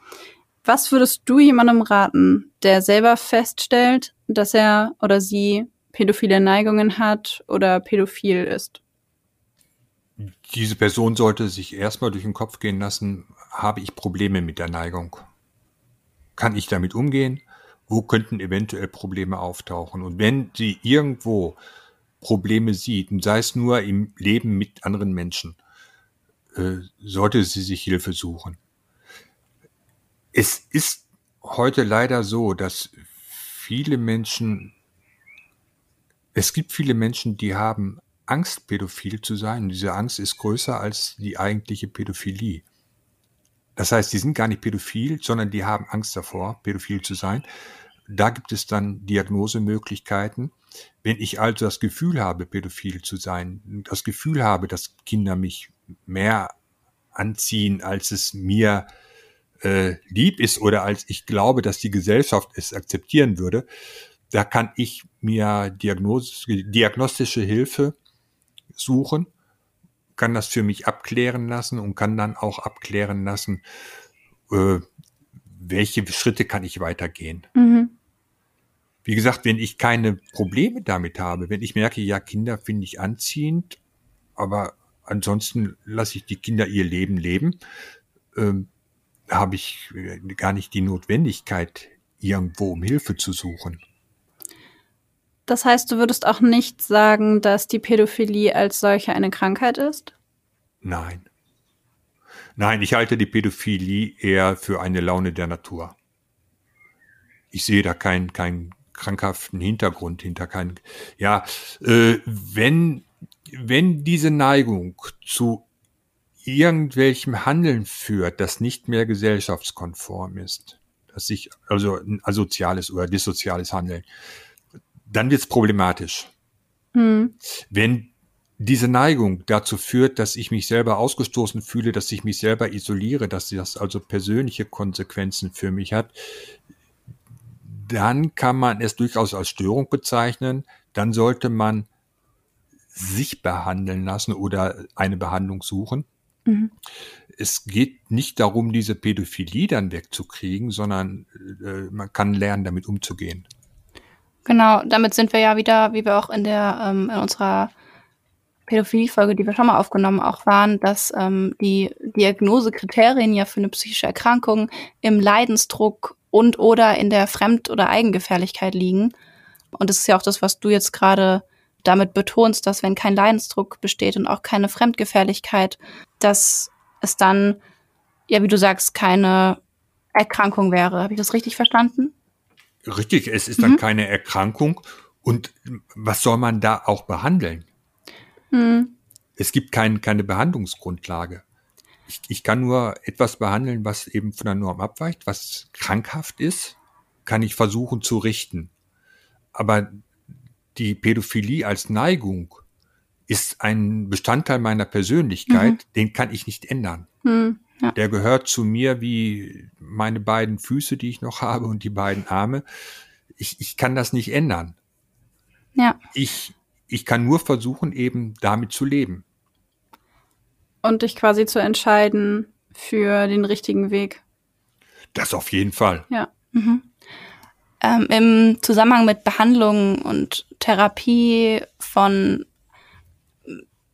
was würdest du jemandem raten, der selber feststellt, dass er oder sie pädophile Neigungen hat oder pädophil ist? Diese Person sollte sich erstmal durch den Kopf gehen lassen, habe ich Probleme mit der Neigung? Kann ich damit umgehen? Wo könnten eventuell Probleme auftauchen? Und wenn sie irgendwo Probleme sieht, und sei es nur im Leben mit anderen Menschen, äh, sollte sie sich Hilfe suchen. Es ist heute leider so, dass viele Menschen, es gibt viele Menschen, die haben Angst, pädophil zu sein. Diese Angst ist größer als die eigentliche Pädophilie. Das heißt, die sind gar nicht pädophil, sondern die haben Angst davor, pädophil zu sein. Da gibt es dann Diagnosemöglichkeiten. Wenn ich also das Gefühl habe, pädophil zu sein, das Gefühl habe, dass Kinder mich mehr anziehen, als es mir äh, lieb ist oder als ich glaube, dass die Gesellschaft es akzeptieren würde, da kann ich mir Diagnose, diagnostische Hilfe suchen kann das für mich abklären lassen und kann dann auch abklären lassen, äh, welche Schritte kann ich weitergehen. Mhm. Wie gesagt, wenn ich keine Probleme damit habe, wenn ich merke, ja, Kinder finde ich anziehend, aber ansonsten lasse ich die Kinder ihr Leben leben, ähm, habe ich gar nicht die Notwendigkeit, irgendwo um Hilfe zu suchen. Das heißt, du würdest auch nicht sagen, dass die Pädophilie als solche eine Krankheit ist? Nein. Nein, ich halte die Pädophilie eher für eine Laune der Natur. Ich sehe da keinen keinen krankhaften Hintergrund hinter keinen. Ja, äh, wenn wenn diese Neigung zu irgendwelchem Handeln führt, das nicht mehr gesellschaftskonform ist, dass sich also ein asoziales oder dissoziales Handeln, dann wird es problematisch. Hm. Wenn diese Neigung dazu führt, dass ich mich selber ausgestoßen fühle, dass ich mich selber isoliere, dass das also persönliche Konsequenzen für mich hat, dann kann man es durchaus als Störung bezeichnen. Dann sollte man sich behandeln lassen oder eine Behandlung suchen. Mhm. Es geht nicht darum, diese Pädophilie dann wegzukriegen, sondern äh, man kann lernen, damit umzugehen. Genau, damit sind wir ja wieder, wie wir auch in der ähm, in unserer Pädophilie-Folge, die wir schon mal aufgenommen auch waren, dass ähm, die Diagnosekriterien ja für eine psychische Erkrankung im Leidensdruck und oder in der Fremd- oder Eigengefährlichkeit liegen. Und das ist ja auch das, was du jetzt gerade damit betonst, dass wenn kein Leidensdruck besteht und auch keine Fremdgefährlichkeit, dass es dann, ja, wie du sagst, keine Erkrankung wäre. Habe ich das richtig verstanden? Richtig, es ist dann mhm. keine Erkrankung. Und was soll man da auch behandeln? Mhm. Es gibt kein, keine Behandlungsgrundlage. Ich, ich kann nur etwas behandeln, was eben von der Norm abweicht, was krankhaft ist, kann ich versuchen zu richten. Aber die Pädophilie als Neigung ist ein Bestandteil meiner Persönlichkeit, mhm. den kann ich nicht ändern. Mhm. Ja. Der gehört zu mir wie meine beiden Füße, die ich noch habe und die beiden Arme. Ich, ich kann das nicht ändern. Ja. Ich, ich kann nur versuchen, eben damit zu leben. Und dich quasi zu entscheiden für den richtigen Weg. Das auf jeden Fall. Ja. Mhm. Ähm, Im Zusammenhang mit Behandlung und Therapie von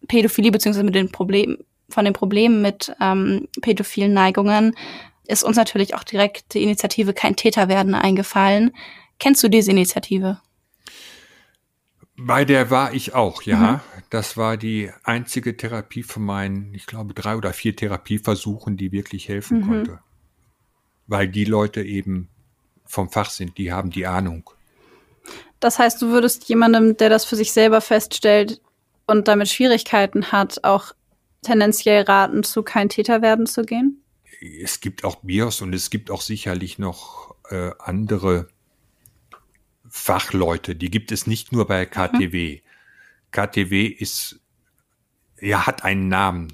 Pädophilie beziehungsweise mit den Problemen von den Problemen mit ähm, pädophilen Neigungen ist uns natürlich auch direkt die Initiative Kein Täter werden eingefallen. Kennst du diese Initiative? Bei der war ich auch, ja. Mhm. Das war die einzige Therapie von meinen, ich glaube, drei oder vier Therapieversuchen, die wirklich helfen mhm. konnte. Weil die Leute eben vom Fach sind, die haben die Ahnung. Das heißt, du würdest jemandem, der das für sich selber feststellt und damit Schwierigkeiten hat, auch tendenziell raten, zu kein Täter werden zu gehen? Es gibt auch BIOS und es gibt auch sicherlich noch äh, andere Fachleute. Die gibt es nicht nur bei KTW. Mhm. KTW ist, ja, hat einen Namen.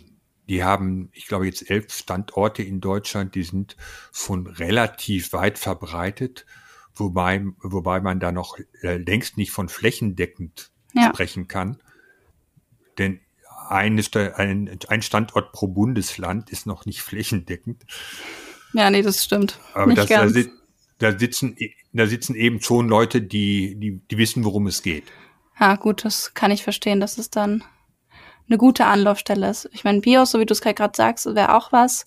Die haben, ich glaube, jetzt elf Standorte in Deutschland. Die sind schon relativ weit verbreitet. wobei, wobei man da noch äh, längst nicht von flächendeckend ja. sprechen kann. Denn ein, ein, ein Standort pro Bundesland ist noch nicht flächendeckend. Ja, nee, das stimmt. Aber das, da, da, sitzen, da sitzen eben schon Leute, die, die, die wissen, worum es geht. Ja, gut, das kann ich verstehen, dass es dann eine gute Anlaufstelle ist. Ich meine, BIOS, so wie du es gerade sagst, wäre auch was.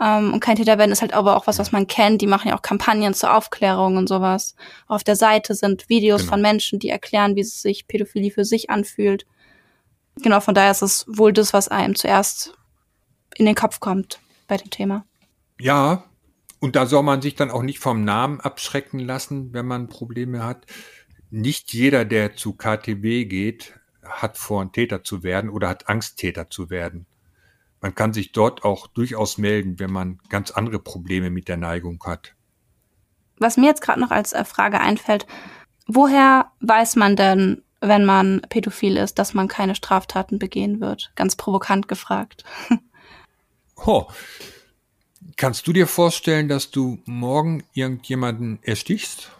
Ähm, und kein Täter werden ist halt aber auch was, was man kennt. Die machen ja auch Kampagnen zur Aufklärung und sowas. Auf der Seite sind Videos genau. von Menschen, die erklären, wie sich Pädophilie für sich anfühlt. Genau, von daher ist es wohl das, was einem zuerst in den Kopf kommt bei dem Thema. Ja, und da soll man sich dann auch nicht vom Namen abschrecken lassen, wenn man Probleme hat. Nicht jeder, der zu KTB geht, hat vor, ein Täter zu werden oder hat Angst, Täter zu werden. Man kann sich dort auch durchaus melden, wenn man ganz andere Probleme mit der Neigung hat. Was mir jetzt gerade noch als äh, Frage einfällt, woher weiß man denn, wenn man pädophil ist, dass man keine Straftaten begehen wird? Ganz provokant gefragt. Oh. Kannst du dir vorstellen, dass du morgen irgendjemanden erstichst?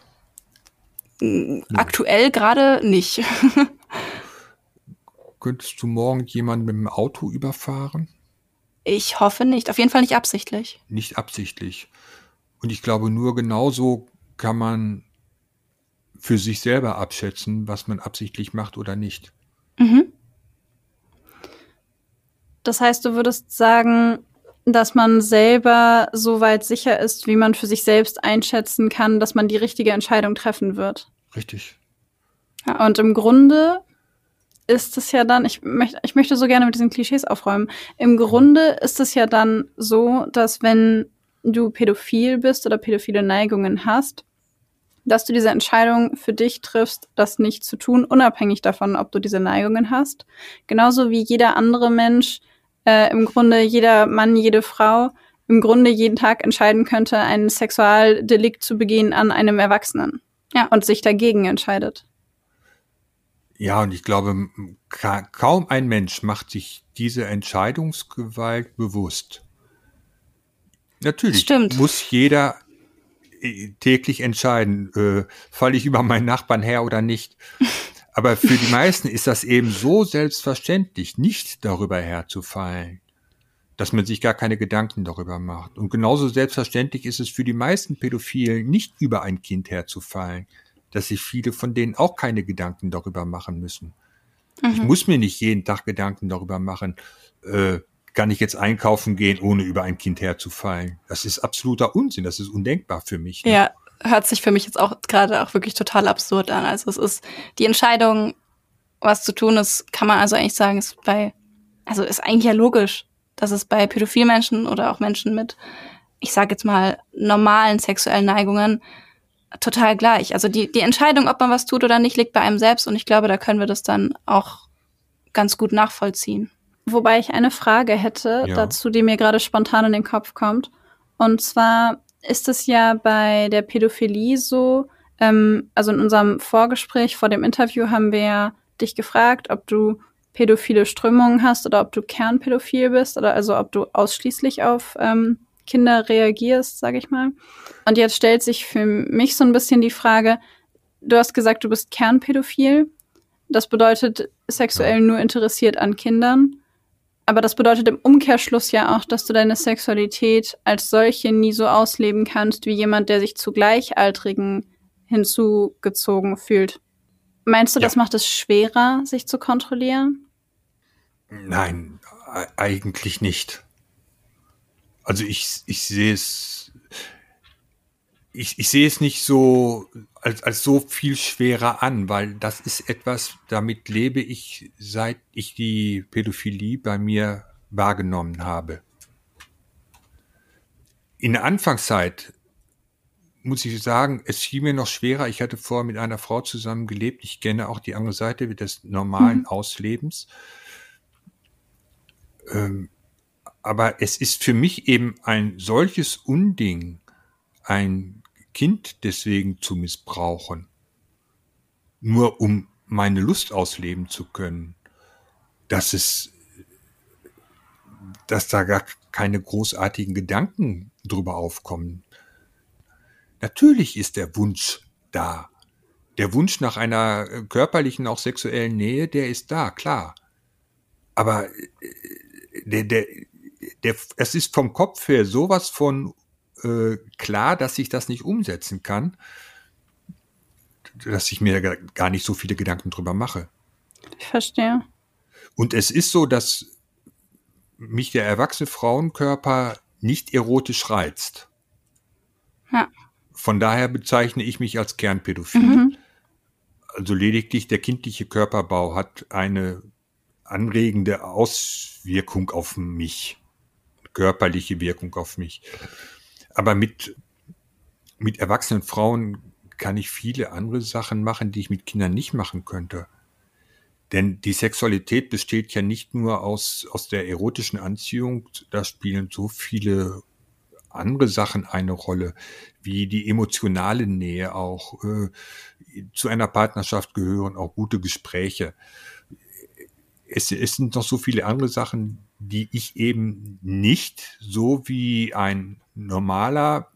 Aktuell gerade nicht. Könntest du morgen jemanden mit dem Auto überfahren? Ich hoffe nicht. Auf jeden Fall nicht absichtlich. Nicht absichtlich. Und ich glaube, nur genauso kann man für sich selber abschätzen, was man absichtlich macht oder nicht. Mhm. Das heißt, du würdest sagen, dass man selber so weit sicher ist, wie man für sich selbst einschätzen kann, dass man die richtige Entscheidung treffen wird. Richtig. Ja, und im Grunde ist es ja dann, ich möchte, ich möchte so gerne mit diesen Klischees aufräumen. Im Grunde ist es ja dann so, dass wenn du pädophil bist oder pädophile Neigungen hast, dass du diese Entscheidung für dich triffst, das nicht zu tun, unabhängig davon, ob du diese Neigungen hast. Genauso wie jeder andere Mensch, äh, im Grunde jeder Mann, jede Frau, im Grunde jeden Tag entscheiden könnte, einen Sexualdelikt zu begehen an einem Erwachsenen. Ja. Und sich dagegen entscheidet. Ja, und ich glaube, ka kaum ein Mensch macht sich diese Entscheidungsgewalt bewusst. Natürlich Stimmt. muss jeder täglich entscheiden, äh, falle ich über meinen Nachbarn her oder nicht. Aber für die meisten ist das eben so selbstverständlich, nicht darüber herzufallen, dass man sich gar keine Gedanken darüber macht. Und genauso selbstverständlich ist es für die meisten Pädophilen, nicht über ein Kind herzufallen dass sich viele von denen auch keine Gedanken darüber machen müssen. Mhm. Ich muss mir nicht jeden Tag Gedanken darüber machen, äh, kann ich jetzt einkaufen gehen, ohne über ein Kind herzufallen. Das ist absoluter Unsinn, das ist undenkbar für mich. Ne? Ja, hört sich für mich jetzt auch gerade auch wirklich total absurd an. Also es ist die Entscheidung, was zu tun ist, kann man also eigentlich sagen, ist bei, also ist eigentlich ja logisch, dass es bei Pädophilmenschen oder auch Menschen mit, ich sage jetzt mal, normalen sexuellen Neigungen total gleich. Also die, die Entscheidung, ob man was tut oder nicht, liegt bei einem selbst und ich glaube, da können wir das dann auch ganz gut nachvollziehen. Wobei ich eine Frage hätte ja. dazu, die mir gerade spontan in den Kopf kommt. Und zwar ist es ja bei der Pädophilie so, ähm, also in unserem Vorgespräch vor dem Interview haben wir dich gefragt, ob du pädophile Strömungen hast oder ob du kernpädophil bist oder also ob du ausschließlich auf ähm, Kinder reagierst, sage ich mal. Und jetzt stellt sich für mich so ein bisschen die Frage, du hast gesagt, du bist kernpädophil. Das bedeutet sexuell nur interessiert an Kindern. Aber das bedeutet im Umkehrschluss ja auch, dass du deine Sexualität als solche nie so ausleben kannst wie jemand, der sich zu Gleichaltrigen hinzugezogen fühlt. Meinst du, ja. das macht es schwerer, sich zu kontrollieren? Nein, eigentlich nicht. Also ich, ich sehe es, ich, ich sehe es nicht so als, als so viel schwerer an, weil das ist etwas, damit lebe ich, seit ich die Pädophilie bei mir wahrgenommen habe. In der Anfangszeit muss ich sagen, es fiel mir noch schwerer. Ich hatte vorher mit einer Frau zusammen gelebt. Ich kenne auch die andere Seite des normalen mhm. Auslebens. Ähm, aber es ist für mich eben ein solches Unding, ein Kind deswegen zu missbrauchen, nur um meine Lust ausleben zu können, dass es, dass da gar keine großartigen Gedanken drüber aufkommen. Natürlich ist der Wunsch da. Der Wunsch nach einer äh, körperlichen, auch sexuellen Nähe, der ist da, klar. Aber äh, der, der, der, es ist vom Kopf her sowas von äh, klar, dass ich das nicht umsetzen kann, dass ich mir gar nicht so viele Gedanken drüber mache. Ich verstehe. Und es ist so, dass mich der erwachsene Frauenkörper nicht erotisch reizt. Ja. Von daher bezeichne ich mich als Kernpädophil. Mhm. Also lediglich der kindliche Körperbau hat eine anregende Auswirkung auf mich, körperliche Wirkung auf mich. Aber mit, mit erwachsenen Frauen kann ich viele andere Sachen machen, die ich mit Kindern nicht machen könnte. Denn die Sexualität besteht ja nicht nur aus, aus der erotischen Anziehung, da spielen so viele andere Sachen eine Rolle, wie die emotionale Nähe auch. Äh, zu einer Partnerschaft gehören auch gute Gespräche. Es, es sind noch so viele andere Sachen, die ich eben nicht so wie ein normaler,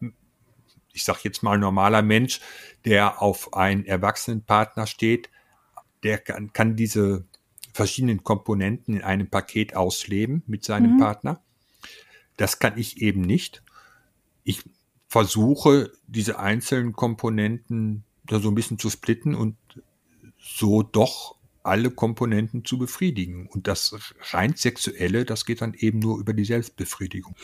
ich sag jetzt mal normaler Mensch, der auf einen erwachsenen Partner steht, der kann, kann diese verschiedenen Komponenten in einem Paket ausleben mit seinem mhm. Partner. Das kann ich eben nicht. Ich versuche, diese einzelnen Komponenten da so ein bisschen zu splitten und so doch alle Komponenten zu befriedigen. Und das rein sexuelle, das geht dann eben nur über die Selbstbefriedigung.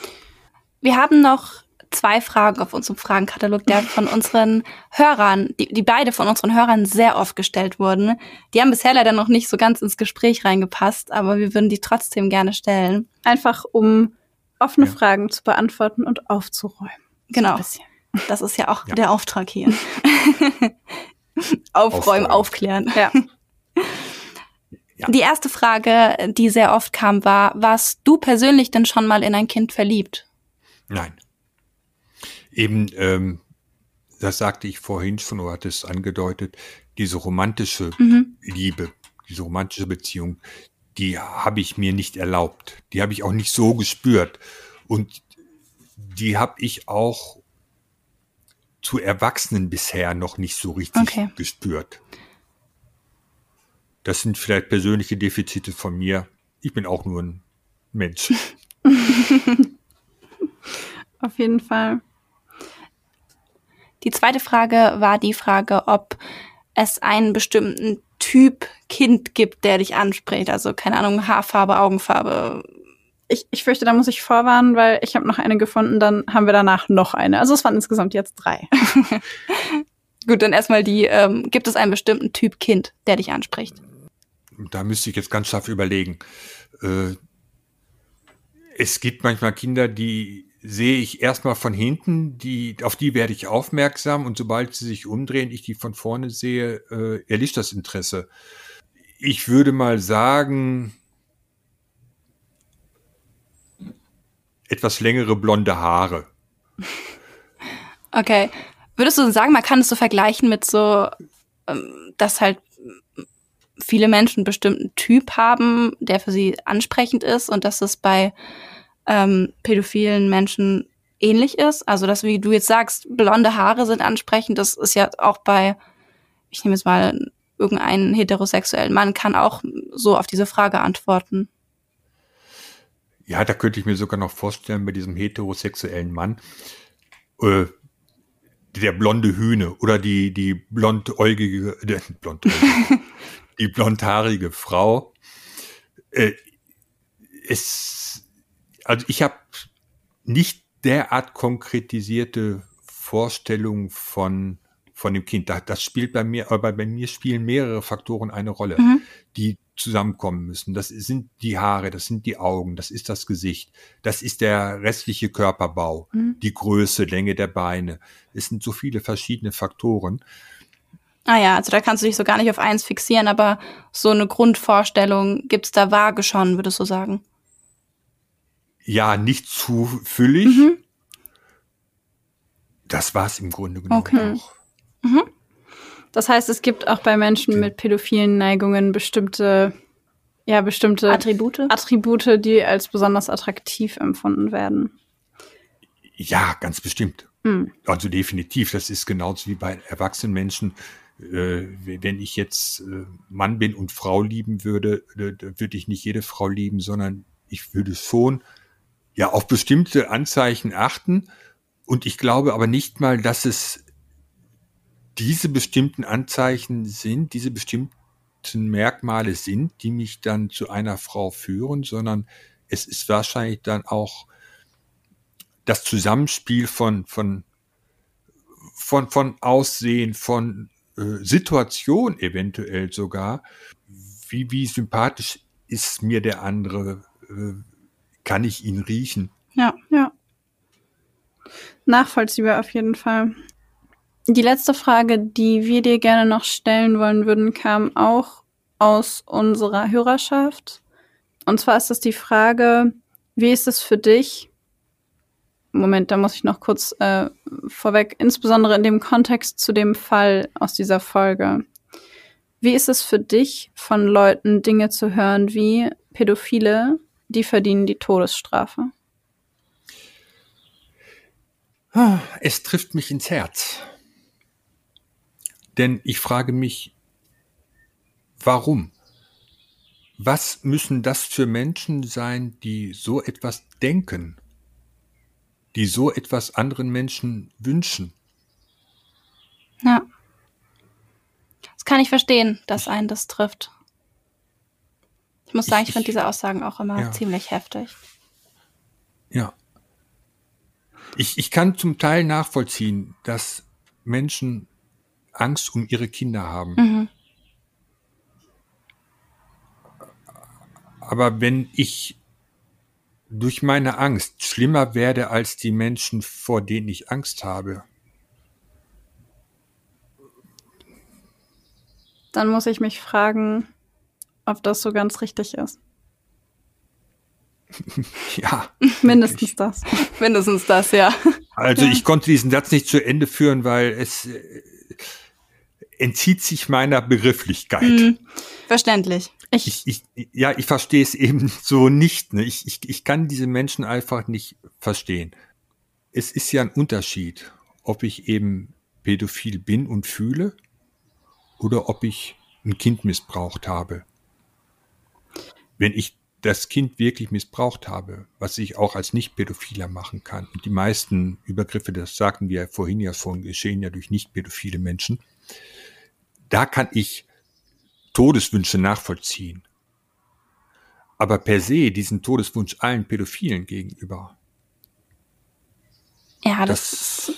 Wir haben noch zwei Fragen auf unserem Fragenkatalog, der von unseren Hörern, die, die beide von unseren Hörern sehr oft gestellt wurden. Die haben bisher leider noch nicht so ganz ins Gespräch reingepasst, aber wir würden die trotzdem gerne stellen. Einfach um offene ja. Fragen zu beantworten und aufzuräumen. Genau. So das ist ja auch ja. der Auftrag hier. Aufräumen, aufklären. Ja. ja. Die erste Frage, die sehr oft kam, war, warst du persönlich denn schon mal in ein Kind verliebt? Nein eben, ähm, das sagte ich vorhin schon, oder hat es angedeutet, diese romantische mhm. Liebe, diese romantische Beziehung, die habe ich mir nicht erlaubt. Die habe ich auch nicht so gespürt. Und die habe ich auch zu Erwachsenen bisher noch nicht so richtig okay. gespürt. Das sind vielleicht persönliche Defizite von mir. Ich bin auch nur ein Mensch. Auf jeden Fall. Die zweite Frage war die Frage, ob es einen bestimmten Typ Kind gibt, der dich anspricht. Also keine Ahnung, Haarfarbe, Augenfarbe. Ich, ich fürchte, da muss ich vorwarnen, weil ich habe noch eine gefunden, dann haben wir danach noch eine. Also es waren insgesamt jetzt drei. Gut, dann erstmal die, ähm, gibt es einen bestimmten Typ Kind, der dich anspricht? Da müsste ich jetzt ganz scharf überlegen. Äh, es gibt manchmal Kinder, die sehe ich erstmal von hinten, die, auf die werde ich aufmerksam und sobald sie sich umdrehen, ich die von vorne sehe, äh, erlischt das Interesse. Ich würde mal sagen, etwas längere blonde Haare. Okay. Würdest du sagen, man kann es so vergleichen mit so, ähm, dass halt viele Menschen einen bestimmten Typ haben, der für sie ansprechend ist und dass es bei ähm, pädophilen Menschen ähnlich ist. Also, dass, wie du jetzt sagst, blonde Haare sind ansprechend, das ist ja auch bei, ich nehme jetzt mal irgendeinen heterosexuellen Mann, kann auch so auf diese Frage antworten. Ja, da könnte ich mir sogar noch vorstellen, bei diesem heterosexuellen Mann, äh, der blonde Hühne oder die, die blondäugige, äh, blondäugige die blondhaarige Frau. Äh, es also ich habe nicht derart konkretisierte Vorstellung von von dem Kind. Das spielt bei mir, aber bei mir spielen mehrere Faktoren eine Rolle, mhm. die zusammenkommen müssen. Das sind die Haare, das sind die Augen, das ist das Gesicht, das ist der restliche Körperbau, mhm. die Größe, Länge der Beine. Es sind so viele verschiedene Faktoren. Ah ja, also da kannst du dich so gar nicht auf eins fixieren, aber so eine Grundvorstellung gibt's da vage schon, würdest du sagen? Ja, nicht zu füllig. Mhm. Das war es im Grunde genommen okay. auch. Mhm. Das heißt, es gibt auch bei Menschen mit pädophilen Neigungen bestimmte, ja, bestimmte Attribute? Attribute, die als besonders attraktiv empfunden werden. Ja, ganz bestimmt. Hm. Also definitiv, das ist genauso wie bei erwachsenen Menschen. Äh, wenn ich jetzt äh, Mann bin und Frau lieben würde, äh, würde ich nicht jede Frau lieben, sondern ich würde schon ja auf bestimmte Anzeichen achten. Und ich glaube aber nicht mal, dass es diese bestimmten Anzeichen sind, diese bestimmten Merkmale sind, die mich dann zu einer Frau führen, sondern es ist wahrscheinlich dann auch das Zusammenspiel von, von, von, von Aussehen, von äh, Situation eventuell sogar. Wie, wie sympathisch ist mir der andere? Äh, kann ich ihn riechen? Ja, ja. Nachvollziehbar auf jeden Fall. Die letzte Frage, die wir dir gerne noch stellen wollen würden, kam auch aus unserer Hörerschaft. Und zwar ist das die Frage, wie ist es für dich? Moment, da muss ich noch kurz äh, vorweg, insbesondere in dem Kontext zu dem Fall aus dieser Folge. Wie ist es für dich, von Leuten Dinge zu hören wie Pädophile, die verdienen die Todesstrafe? Es trifft mich ins Herz. Denn ich frage mich, warum? Was müssen das für Menschen sein, die so etwas denken, die so etwas anderen Menschen wünschen? Ja. Das kann ich verstehen, dass einen das trifft. Ich muss sagen, ich, ich finde diese Aussagen auch immer ja. ziemlich heftig. Ja. Ich, ich kann zum Teil nachvollziehen, dass Menschen Angst um ihre Kinder haben. Mhm. Aber wenn ich durch meine Angst schlimmer werde als die Menschen, vor denen ich Angst habe, dann muss ich mich fragen, ob das so ganz richtig ist. ja. Mindestens das. Mindestens das, ja. Also ich konnte diesen Satz nicht zu Ende führen, weil es äh, entzieht sich meiner Begrifflichkeit. Hm, verständlich. Ich, ich, ich, ja, ich verstehe es eben so nicht. Ne? Ich, ich, ich kann diese Menschen einfach nicht verstehen. Es ist ja ein Unterschied, ob ich eben pädophil bin und fühle oder ob ich ein Kind missbraucht habe. Wenn ich das Kind wirklich missbraucht habe, was ich auch als Nicht-Pädophiler machen kann. Und die meisten Übergriffe, das sagten wir vorhin ja schon, geschehen ja durch nicht-pädophile Menschen da kann ich Todeswünsche nachvollziehen. Aber per se diesen Todeswunsch allen Pädophilen gegenüber. Ja, das, das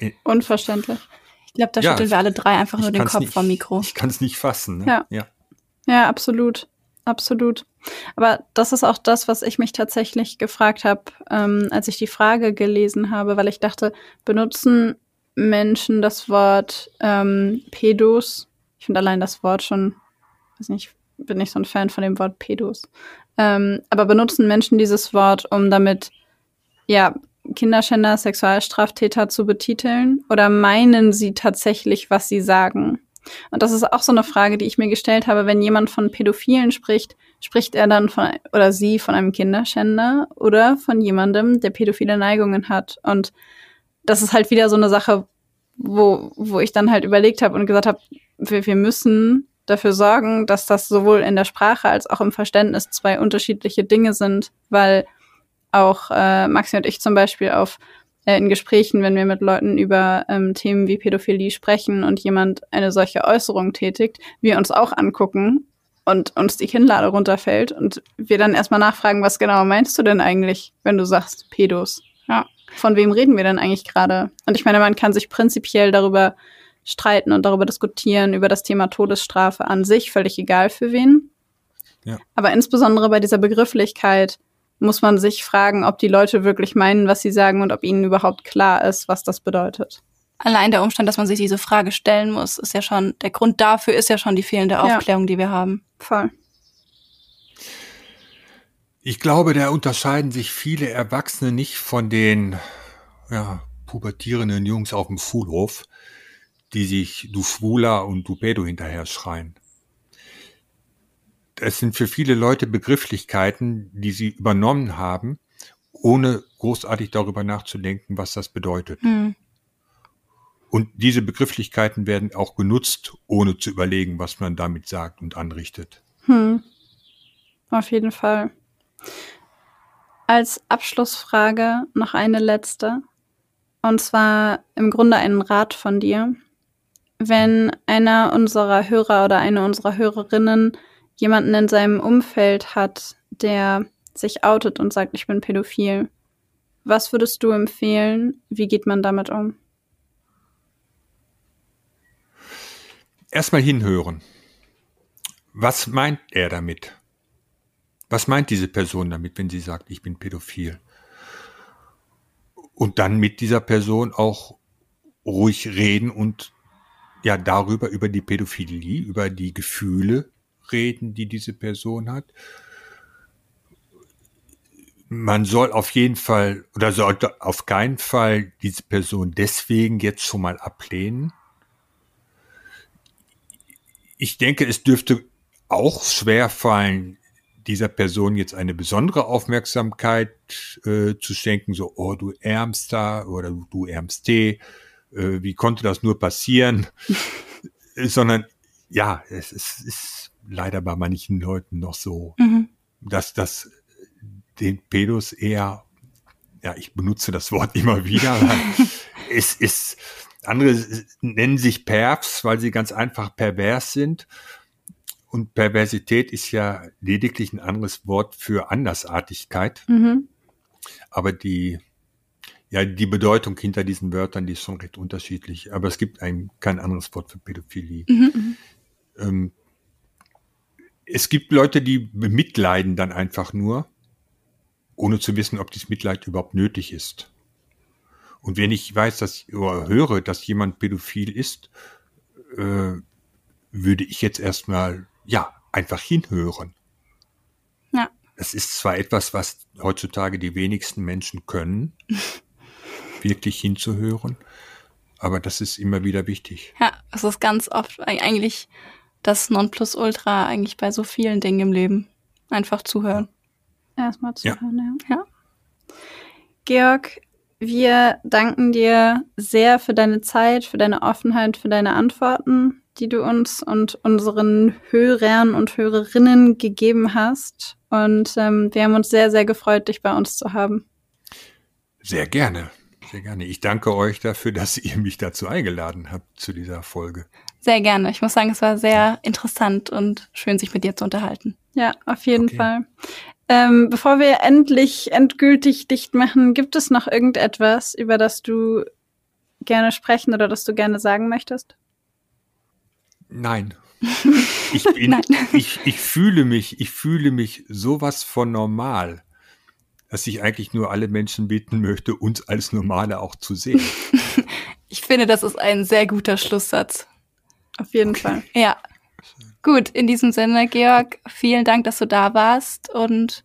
ist unverständlich. Ich glaube, da ja, schütteln wir alle drei einfach nur den Kopf nicht, vom Mikro. Ich kann es nicht fassen. Ne? Ja. ja. Ja, absolut. Absolut. Aber das ist auch das, was ich mich tatsächlich gefragt habe, ähm, als ich die Frage gelesen habe, weil ich dachte, benutzen Menschen das Wort ähm, Pedos. Ich finde allein das Wort schon, weiß nicht, bin nicht so ein Fan von dem Wort Pedos. Ähm, aber benutzen Menschen dieses Wort, um damit, ja, Kinderschänder, Sexualstraftäter zu betiteln? Oder meinen sie tatsächlich, was sie sagen? Und das ist auch so eine Frage, die ich mir gestellt habe. Wenn jemand von Pädophilen spricht, spricht er dann von oder sie von einem Kinderschänder oder von jemandem, der pädophile Neigungen hat? Und das ist halt wieder so eine Sache, wo, wo ich dann halt überlegt habe und gesagt habe, wir, wir müssen dafür sorgen, dass das sowohl in der Sprache als auch im Verständnis zwei unterschiedliche Dinge sind, weil auch äh, Maxi und ich zum Beispiel auf äh, in Gesprächen, wenn wir mit Leuten über ähm, Themen wie Pädophilie sprechen und jemand eine solche Äußerung tätigt, wir uns auch angucken und uns die Kinnlade runterfällt und wir dann erstmal nachfragen, was genau meinst du denn eigentlich, wenn du sagst Pädos? Ja von wem reden wir denn eigentlich gerade? Und ich meine, man kann sich prinzipiell darüber streiten und darüber diskutieren, über das Thema Todesstrafe an sich, völlig egal für wen. Ja. Aber insbesondere bei dieser Begrifflichkeit muss man sich fragen, ob die Leute wirklich meinen, was sie sagen und ob ihnen überhaupt klar ist, was das bedeutet. Allein der Umstand, dass man sich diese Frage stellen muss, ist ja schon, der Grund dafür ist ja schon die fehlende Aufklärung, ja. die wir haben. Voll. Ich glaube, da unterscheiden sich viele Erwachsene nicht von den ja, pubertierenden Jungs auf dem Schulhof, die sich du Schwuler und du Pedo hinterher schreien. Es sind für viele Leute Begrifflichkeiten, die sie übernommen haben, ohne großartig darüber nachzudenken, was das bedeutet. Hm. Und diese Begrifflichkeiten werden auch genutzt, ohne zu überlegen, was man damit sagt und anrichtet. Hm. Auf jeden Fall. Als Abschlussfrage noch eine letzte. Und zwar im Grunde einen Rat von dir. Wenn einer unserer Hörer oder eine unserer Hörerinnen jemanden in seinem Umfeld hat, der sich outet und sagt, ich bin pädophil, was würdest du empfehlen? Wie geht man damit um? erstmal hinhören. Was meint er damit? Was meint diese Person damit, wenn sie sagt, ich bin pädophil? Und dann mit dieser Person auch ruhig reden und ja darüber, über die Pädophilie, über die Gefühle reden, die diese Person hat. Man soll auf jeden Fall oder sollte auf keinen Fall diese Person deswegen jetzt schon mal ablehnen, ich denke, es dürfte auch schwer fallen, dieser Person jetzt eine besondere Aufmerksamkeit äh, zu schenken, so, oh, du Ärmster oder du Ärmste, äh, wie konnte das nur passieren? Sondern ja, es, es ist leider bei manchen Leuten noch so, mhm. dass das den Pedos eher, ja, ich benutze das Wort immer wieder, es ist andere nennen sich Pervs, weil sie ganz einfach pervers sind. Und Perversität ist ja lediglich ein anderes Wort für Andersartigkeit. Mhm. Aber die, ja, die Bedeutung hinter diesen Wörtern, die ist schon recht unterschiedlich. Aber es gibt ein, kein anderes Wort für Pädophilie. Mhm. mhm. Ähm, es gibt Leute, die bemitleiden dann einfach nur, ohne zu wissen, ob dieses Mitleid überhaupt nötig ist. Und wenn ich weiß, dass oder höre, dass jemand pädophil ist, äh, würde ich jetzt erstmal, ja, einfach hinhören. Ja. Das ist zwar etwas, was heutzutage die wenigsten Menschen können, wirklich hinzuhören, aber das ist immer wieder wichtig. Ja, es ist ganz oft eigentlich das Nonplusultra eigentlich bei so vielen Dingen im Leben. Einfach zuhören. Erstmal zuhören, ja. ja. Georg, wir danken dir sehr für deine Zeit, für deine Offenheit, für deine Antworten, die du uns und unseren Hörern und Hörerinnen gegeben hast. Und ähm, wir haben uns sehr, sehr gefreut, dich bei uns zu haben. Sehr gerne, sehr gerne. Ich danke euch dafür, dass ihr mich dazu eingeladen habt zu dieser Folge. Sehr gerne. Ich muss sagen, es war sehr interessant und schön, sich mit dir zu unterhalten. Ja, auf jeden okay. Fall. Ähm, bevor wir endlich endgültig dicht machen, gibt es noch irgendetwas, über das du gerne sprechen oder das du gerne sagen möchtest? Nein. Ich, bin, Nein. ich, ich fühle mich, ich fühle mich sowas von normal, dass ich eigentlich nur alle Menschen bitten möchte, uns als Normale auch zu sehen. ich finde, das ist ein sehr guter Schlusssatz. Auf jeden okay. Fall. Ja. Gut, in diesem Sinne, Georg, vielen Dank, dass du da warst und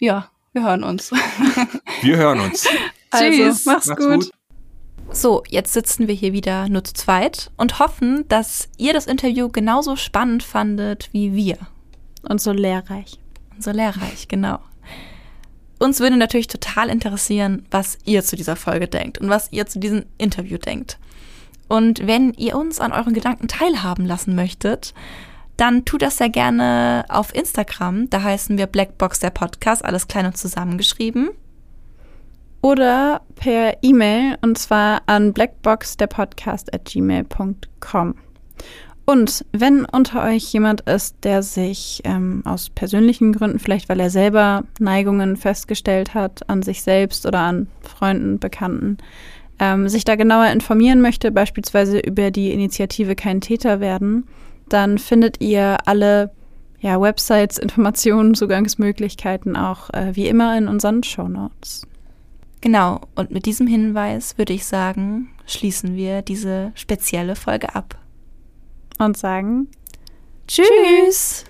ja, wir hören uns. Wir hören uns. Also, Tschüss, mach's, mach's gut. gut. So, jetzt sitzen wir hier wieder nur zu zweit und hoffen, dass ihr das Interview genauso spannend fandet wie wir. Und so lehrreich. Und so lehrreich, genau. Uns würde natürlich total interessieren, was ihr zu dieser Folge denkt und was ihr zu diesem Interview denkt. Und wenn ihr uns an euren Gedanken teilhaben lassen möchtet, dann tut das sehr gerne auf Instagram. Da heißen wir Blackbox der Podcast, alles klein und zusammengeschrieben. Oder per E-Mail und zwar an blackboxderpodcast at gmail.com. Und wenn unter euch jemand ist, der sich ähm, aus persönlichen Gründen, vielleicht weil er selber Neigungen festgestellt hat, an sich selbst oder an Freunden, Bekannten, ähm, sich da genauer informieren möchte, beispielsweise über die Initiative Kein Täter werden, dann findet ihr alle ja, Websites, Informationen, Zugangsmöglichkeiten auch äh, wie immer in unseren Show Notes. Genau, und mit diesem Hinweis würde ich sagen, schließen wir diese spezielle Folge ab. Und sagen Tschüss!